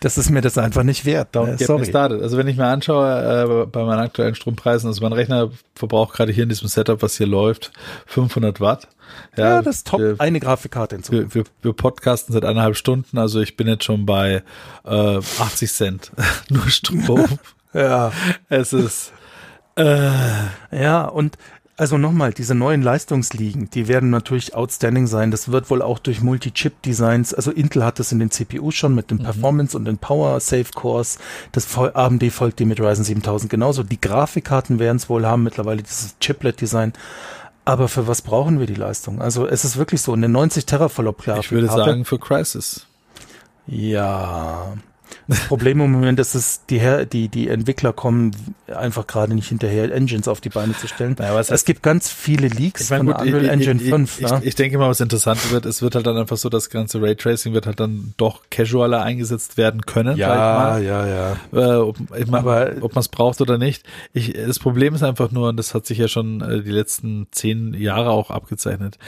Das ist mir das einfach nicht wert. Get me sorry. started. Also wenn ich mir anschaue, äh, bei meinen aktuellen Strompreisen, also mein Rechner verbraucht gerade hier in diesem Setup, was hier läuft, 500 Watt. Ja, das ist top. Wir, Eine Grafikkarte hinzu. wir, wir, wir podcasten seit eineinhalb Stunden, also ich bin jetzt schon bei äh, 80 Cent. [laughs] Nur Strom. Ja. es ist äh, Ja, und also nochmal, diese neuen Leistungsligen, die werden natürlich outstanding sein. Das wird wohl auch durch Multi-Chip-Designs, also Intel hat das in den CPUs schon mit den Performance und den Power Safe Cores. Das AMD folgt dem mit Ryzen 7000 genauso. Die Grafikkarten werden es wohl haben, mittlerweile dieses Chiplet-Design. Aber für was brauchen wir die Leistung? Also es ist wirklich so, eine 90 Teraflop Grafikkarte. ich würde sagen für Crisis. Ja. Das Problem im Moment ist, dass die, Her die, die Entwickler kommen einfach gerade nicht hinterher, Engines auf die Beine zu stellen. Naja, was es gibt ganz viele Leaks Ich meine, von gut, Unreal ich, Engine ich, 5. Ich, ja. ich, ich denke mal, was interessant wird, es wird halt dann einfach so, das ganze Raytracing wird halt dann doch casualer eingesetzt werden können. mal. ja, ja. äh, ob, ich mein, Aber- ob man es braucht oder nicht. Ich, das Problem ist einfach nur, und das hat sich ja schon äh, die letzten zehn Jahre auch abgezeichnet,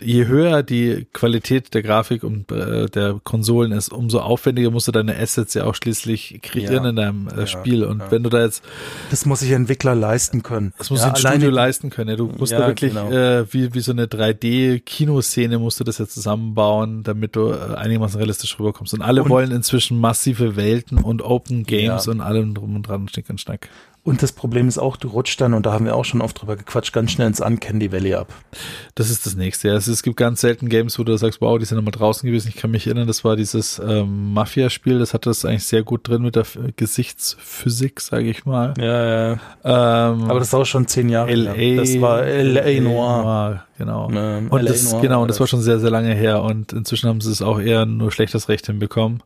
je höher die Qualität der Grafik und äh, der Konsolen ist, umso aufwendiger musst du deine Assets ja auch schließlich kreieren Ja. in deinem äh, Ja, Spiel. Und ja. wenn du da jetzt, Das muss sich Entwickler leisten können. das muss ja, ein Studio leisten können. Ja, du musst Ja, da wirklich genau. äh, wie, wie so eine 3D-Kinoszene musst du das ja zusammenbauen, damit du äh, einigermaßen realistisch rüberkommst. Und alle Und- wollen inzwischen massive Welten und Open Games Ja. und allem drum und dran, Schnick und Schnack. Und das Problem ist auch, du rutschst dann, und da haben wir auch schon oft drüber gequatscht, ganz schnell ins Uncandy Valley ab. Das ist das nächste. Ja, es, gibt ganz selten Games, wo du sagst, wow, die sind nochmal draußen gewesen. Ich kann mich erinnern, das war dieses ähm, Mafia-Spiel, das hatte das eigentlich sehr gut drin mit der Gesichtsphysik, sage ich mal. Ja, ja. Ähm, Aber das ist auch schon zehn Jahre LA, her. Das war LA Noir. Genau. Ähm, Und LA das, Noir genau, und das war schon sehr, sehr lange her. Und inzwischen haben sie es auch eher nur schlechtes Recht hinbekommen.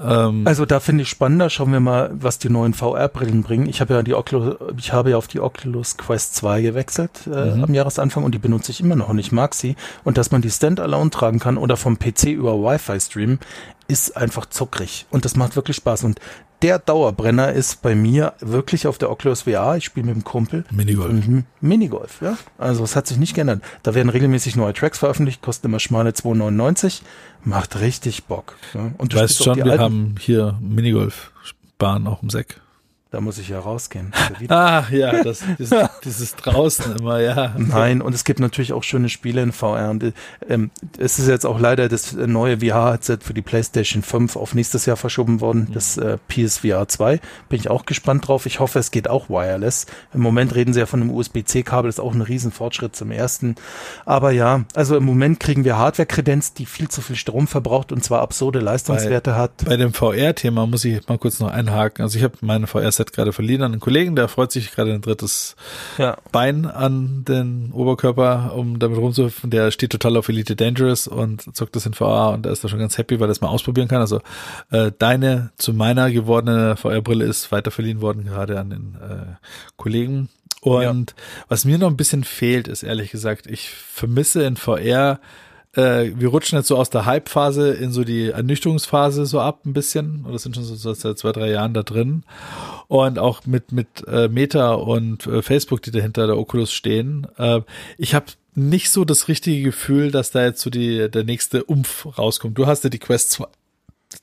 Ähm, Also da finde ich spannender. Schauen wir mal, was die neuen VR-Brillen bringen. Ich habe ja die Oculus, ich habe ja auf die Oculus Quest 2 gewechselt äh, Mhm. am Jahresanfang und die benutze ich immer noch und ich mag sie. Und dass man die Standalone tragen kann oder vom PC über Wi-Fi streamen, ist einfach zuckrig. Und das macht wirklich Spaß. Und der Dauerbrenner ist bei mir wirklich auf der Oculus VR. Ich spiele mit dem Kumpel. Minigolf. Mhm. Minigolf, ja. Also es hat sich nicht geändert. Da werden regelmäßig neue Tracks veröffentlicht, kosten immer schmale 2,99. Macht richtig Bock. Ja. Und Du weißt spielst auch schon, wir alten- haben hier Minigolf-Bahn auch im Sack. Da muss ich ja rausgehen. [laughs] Ach ja, das, dieses, [laughs] dieses draußen immer, ja. Nein, und es gibt natürlich auch schöne Spiele in VR. Und ähm, es ist jetzt auch leider das neue VR-Headset für die PlayStation 5 auf nächstes Jahr verschoben worden, mhm. das äh, PSVR 2. Bin ich auch gespannt drauf. Ich hoffe, es geht auch wireless. Im Moment reden sie ja von einem USB-C-Kabel, ist auch ein Riesenfortschritt zum ersten. Aber ja, also im Moment kriegen wir Hardware-Kredenz, die viel zu viel Strom verbraucht und zwar absurde Leistungswerte bei, hat. Bei dem VR-Thema muss ich mal kurz noch einhaken. Also ich habe meine VR Headset gerade verliehen an einen Kollegen, der freut sich gerade ein drittes ja. Bein an den Oberkörper, um damit rumzuhüpfen. Der steht total auf Elite Dangerous und zockt das in VR und er ist da schon ganz happy, weil er es mal ausprobieren kann. Also äh, deine zu meiner gewordene VR-Brille ist weiter verliehen worden, gerade an den äh, Kollegen. Und ja. was mir noch ein bisschen fehlt, ist ehrlich gesagt, ich vermisse in VR äh, wir rutschen jetzt so aus der Hype-Phase in so die Ernüchterungsphase so ab ein bisschen. Oder sind schon so seit zwei, drei Jahren da drin. Und auch mit, mit äh, Meta und äh, Facebook, die dahinter der Oculus stehen. Äh, ich habe nicht so das richtige Gefühl, dass da jetzt so die, der nächste Umf rauskommt. Du hast ja die Quest 2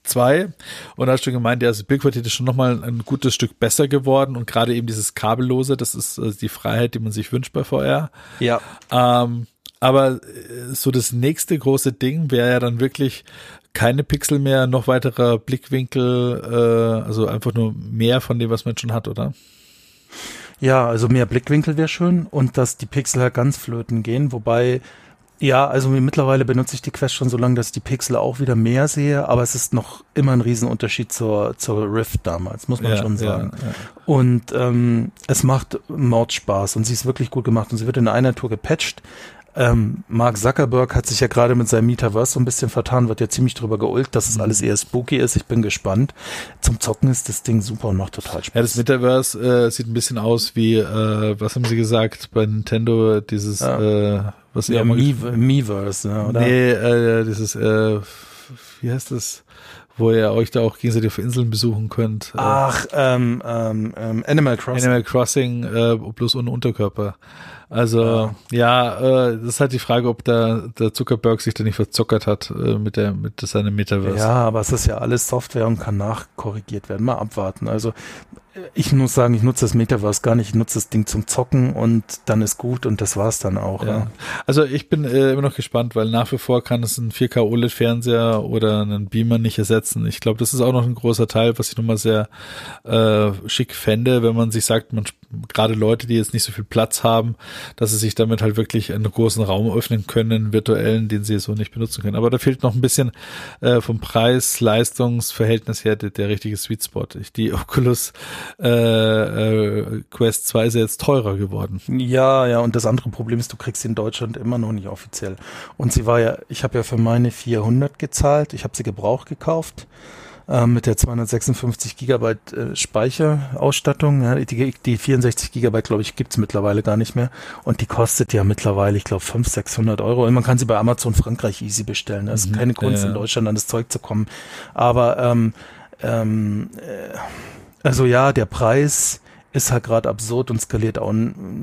zwei und hast du gemeint, ja, also Bildqualität ist schon nochmal ein gutes Stück besser geworden und gerade eben dieses kabellose, das ist also die Freiheit, die man sich wünscht bei VR. Ja. Ähm, aber äh, so das nächste große Ding wäre ja dann wirklich keine Pixel mehr, noch weiterer Blickwinkel, äh, also einfach nur mehr von dem, was man schon hat, oder? Ja, also mehr Blickwinkel wäre schön und dass die Pixel halt ganz flöten gehen, wobei ja, also mittlerweile benutze ich die Quest schon so lange, dass ich die Pixel auch wieder mehr sehe, aber es ist noch immer ein Riesenunterschied zur, zur Rift damals, muss man ja, schon sagen. Ja, ja. Und ähm, es macht Mordspaß und sie ist wirklich gut gemacht und sie wird in einer Tour gepatcht. Ähm, Mark Zuckerberg hat sich ja gerade mit seinem Metaverse so ein bisschen vertan, wird ja ziemlich drüber geulgt, dass es mhm. alles eher spooky ist. Ich bin gespannt. Zum Zocken ist das Ding super und macht total Spaß. Ja, das Metaverse äh, sieht ein bisschen aus wie, äh, was haben sie gesagt bei Nintendo, dieses, ja. äh, was ja, Miiverse, ja, oder? Nee, äh, dieses, äh, wie heißt das? wo ihr euch da auch gegenseitig auf Inseln besuchen könnt. Äh. Ach, ähm, ähm, ähm, Animal Crossing. Animal Crossing, äh, bloß ohne Unterkörper. Also ja, ja äh, das ist halt die Frage, ob da der Zuckerberg sich da nicht verzuckert hat äh, mit der mit seinem Metaverse. Ja, aber es ist ja alles Software und kann nachkorrigiert werden. Mal abwarten. Also ich muss sagen, ich nutze das Metaverse gar nicht. Ich nutze das Ding zum Zocken und dann ist gut und das war's dann auch. Ja. ja. Also ich bin äh, immer noch gespannt, weil nach wie vor kann es ein 4K OLED-Fernseher oder einen Beamer nicht ersetzen. Ich glaube, das ist auch noch ein großer Teil, was ich nochmal sehr äh, schick fände, wenn man sich sagt, man gerade Leute, die jetzt nicht so viel Platz haben, dass sie sich damit halt wirklich einen großen Raum öffnen können, virtuellen, den sie so nicht benutzen können. Aber da fehlt noch ein bisschen äh, vom Preis-Leistungs-Verhältnis her der, der richtige Sweet Spot. Die [laughs] Oculus äh, äh, Quest 2 ist ja jetzt teurer geworden. Ja, ja, und das andere Problem ist, du kriegst sie in Deutschland immer noch nicht offiziell. Und sie war ja, ich habe ja für meine 400 gezahlt, ich habe sie gebraucht gekauft äh, mit der 256 Gigabyte äh, Speicherausstattung. Ja, die, die 64 Gigabyte, glaube ich, gibt's mittlerweile gar nicht mehr. Und die kostet ja mittlerweile, ich glaube, 500, 600 Euro. Und man kann sie bei Amazon Frankreich easy bestellen. Das ist mhm, keine Kunst, ja. in Deutschland an das Zeug zu kommen. Aber ähm, ähm, äh, also ja, der Preis ist halt gerade absurd und skaliert auch.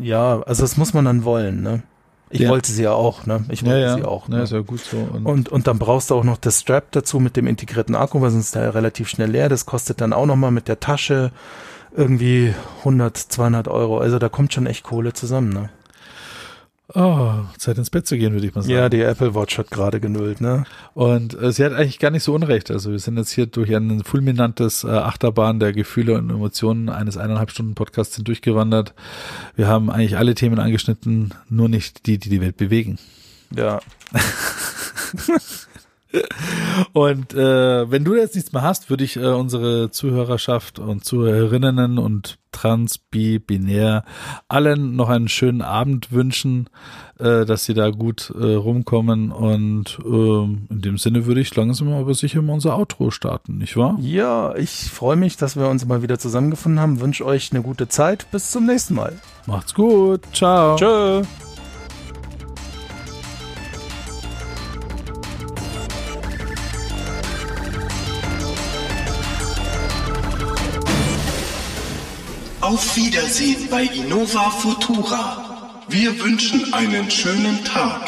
Ja, also das muss man dann wollen, ne? Ich ja. wollte sie ja auch, ne? Ich wollte ja, sie auch. Ne? Ja, ist ja gut so. Und, und, und, dann brauchst du auch noch das Strap dazu mit dem integrierten Akku, weil sonst ist der relativ schnell leer. Das kostet dann auch nochmal mit der Tasche irgendwie 100, 200 Euro. Also da kommt schon echt Kohle zusammen, ne? Oh, Zeit ins Bett zu gehen, würde ich mal sagen. Ja, die Apple Watch hat gerade genullt, ne? Und äh, sie hat eigentlich gar nicht so unrecht. Also wir sind jetzt hier durch ein fulminantes äh, Achterbahn der Gefühle und Emotionen eines eineinhalb Stunden Podcasts sind durchgewandert. Wir haben eigentlich alle Themen angeschnitten, nur nicht die, die die Welt bewegen. Ja. [laughs] Und äh, wenn du jetzt nichts mehr hast, würde ich äh, unsere Zuhörerschaft und Zuhörerinnen und trans, bi, binär allen noch einen schönen Abend wünschen, äh, dass sie da gut äh, rumkommen. Und äh, in dem Sinne würde ich langsam aber sicher mal unser Outro starten, nicht wahr? Ja, ich freue mich, dass wir uns mal wieder zusammengefunden haben. Wünsche euch eine gute Zeit. Bis zum nächsten Mal. Macht's gut. Ciao. Tschö. Auf Wiedersehen bei Innova Futura. Wir wünschen einen schönen Tag.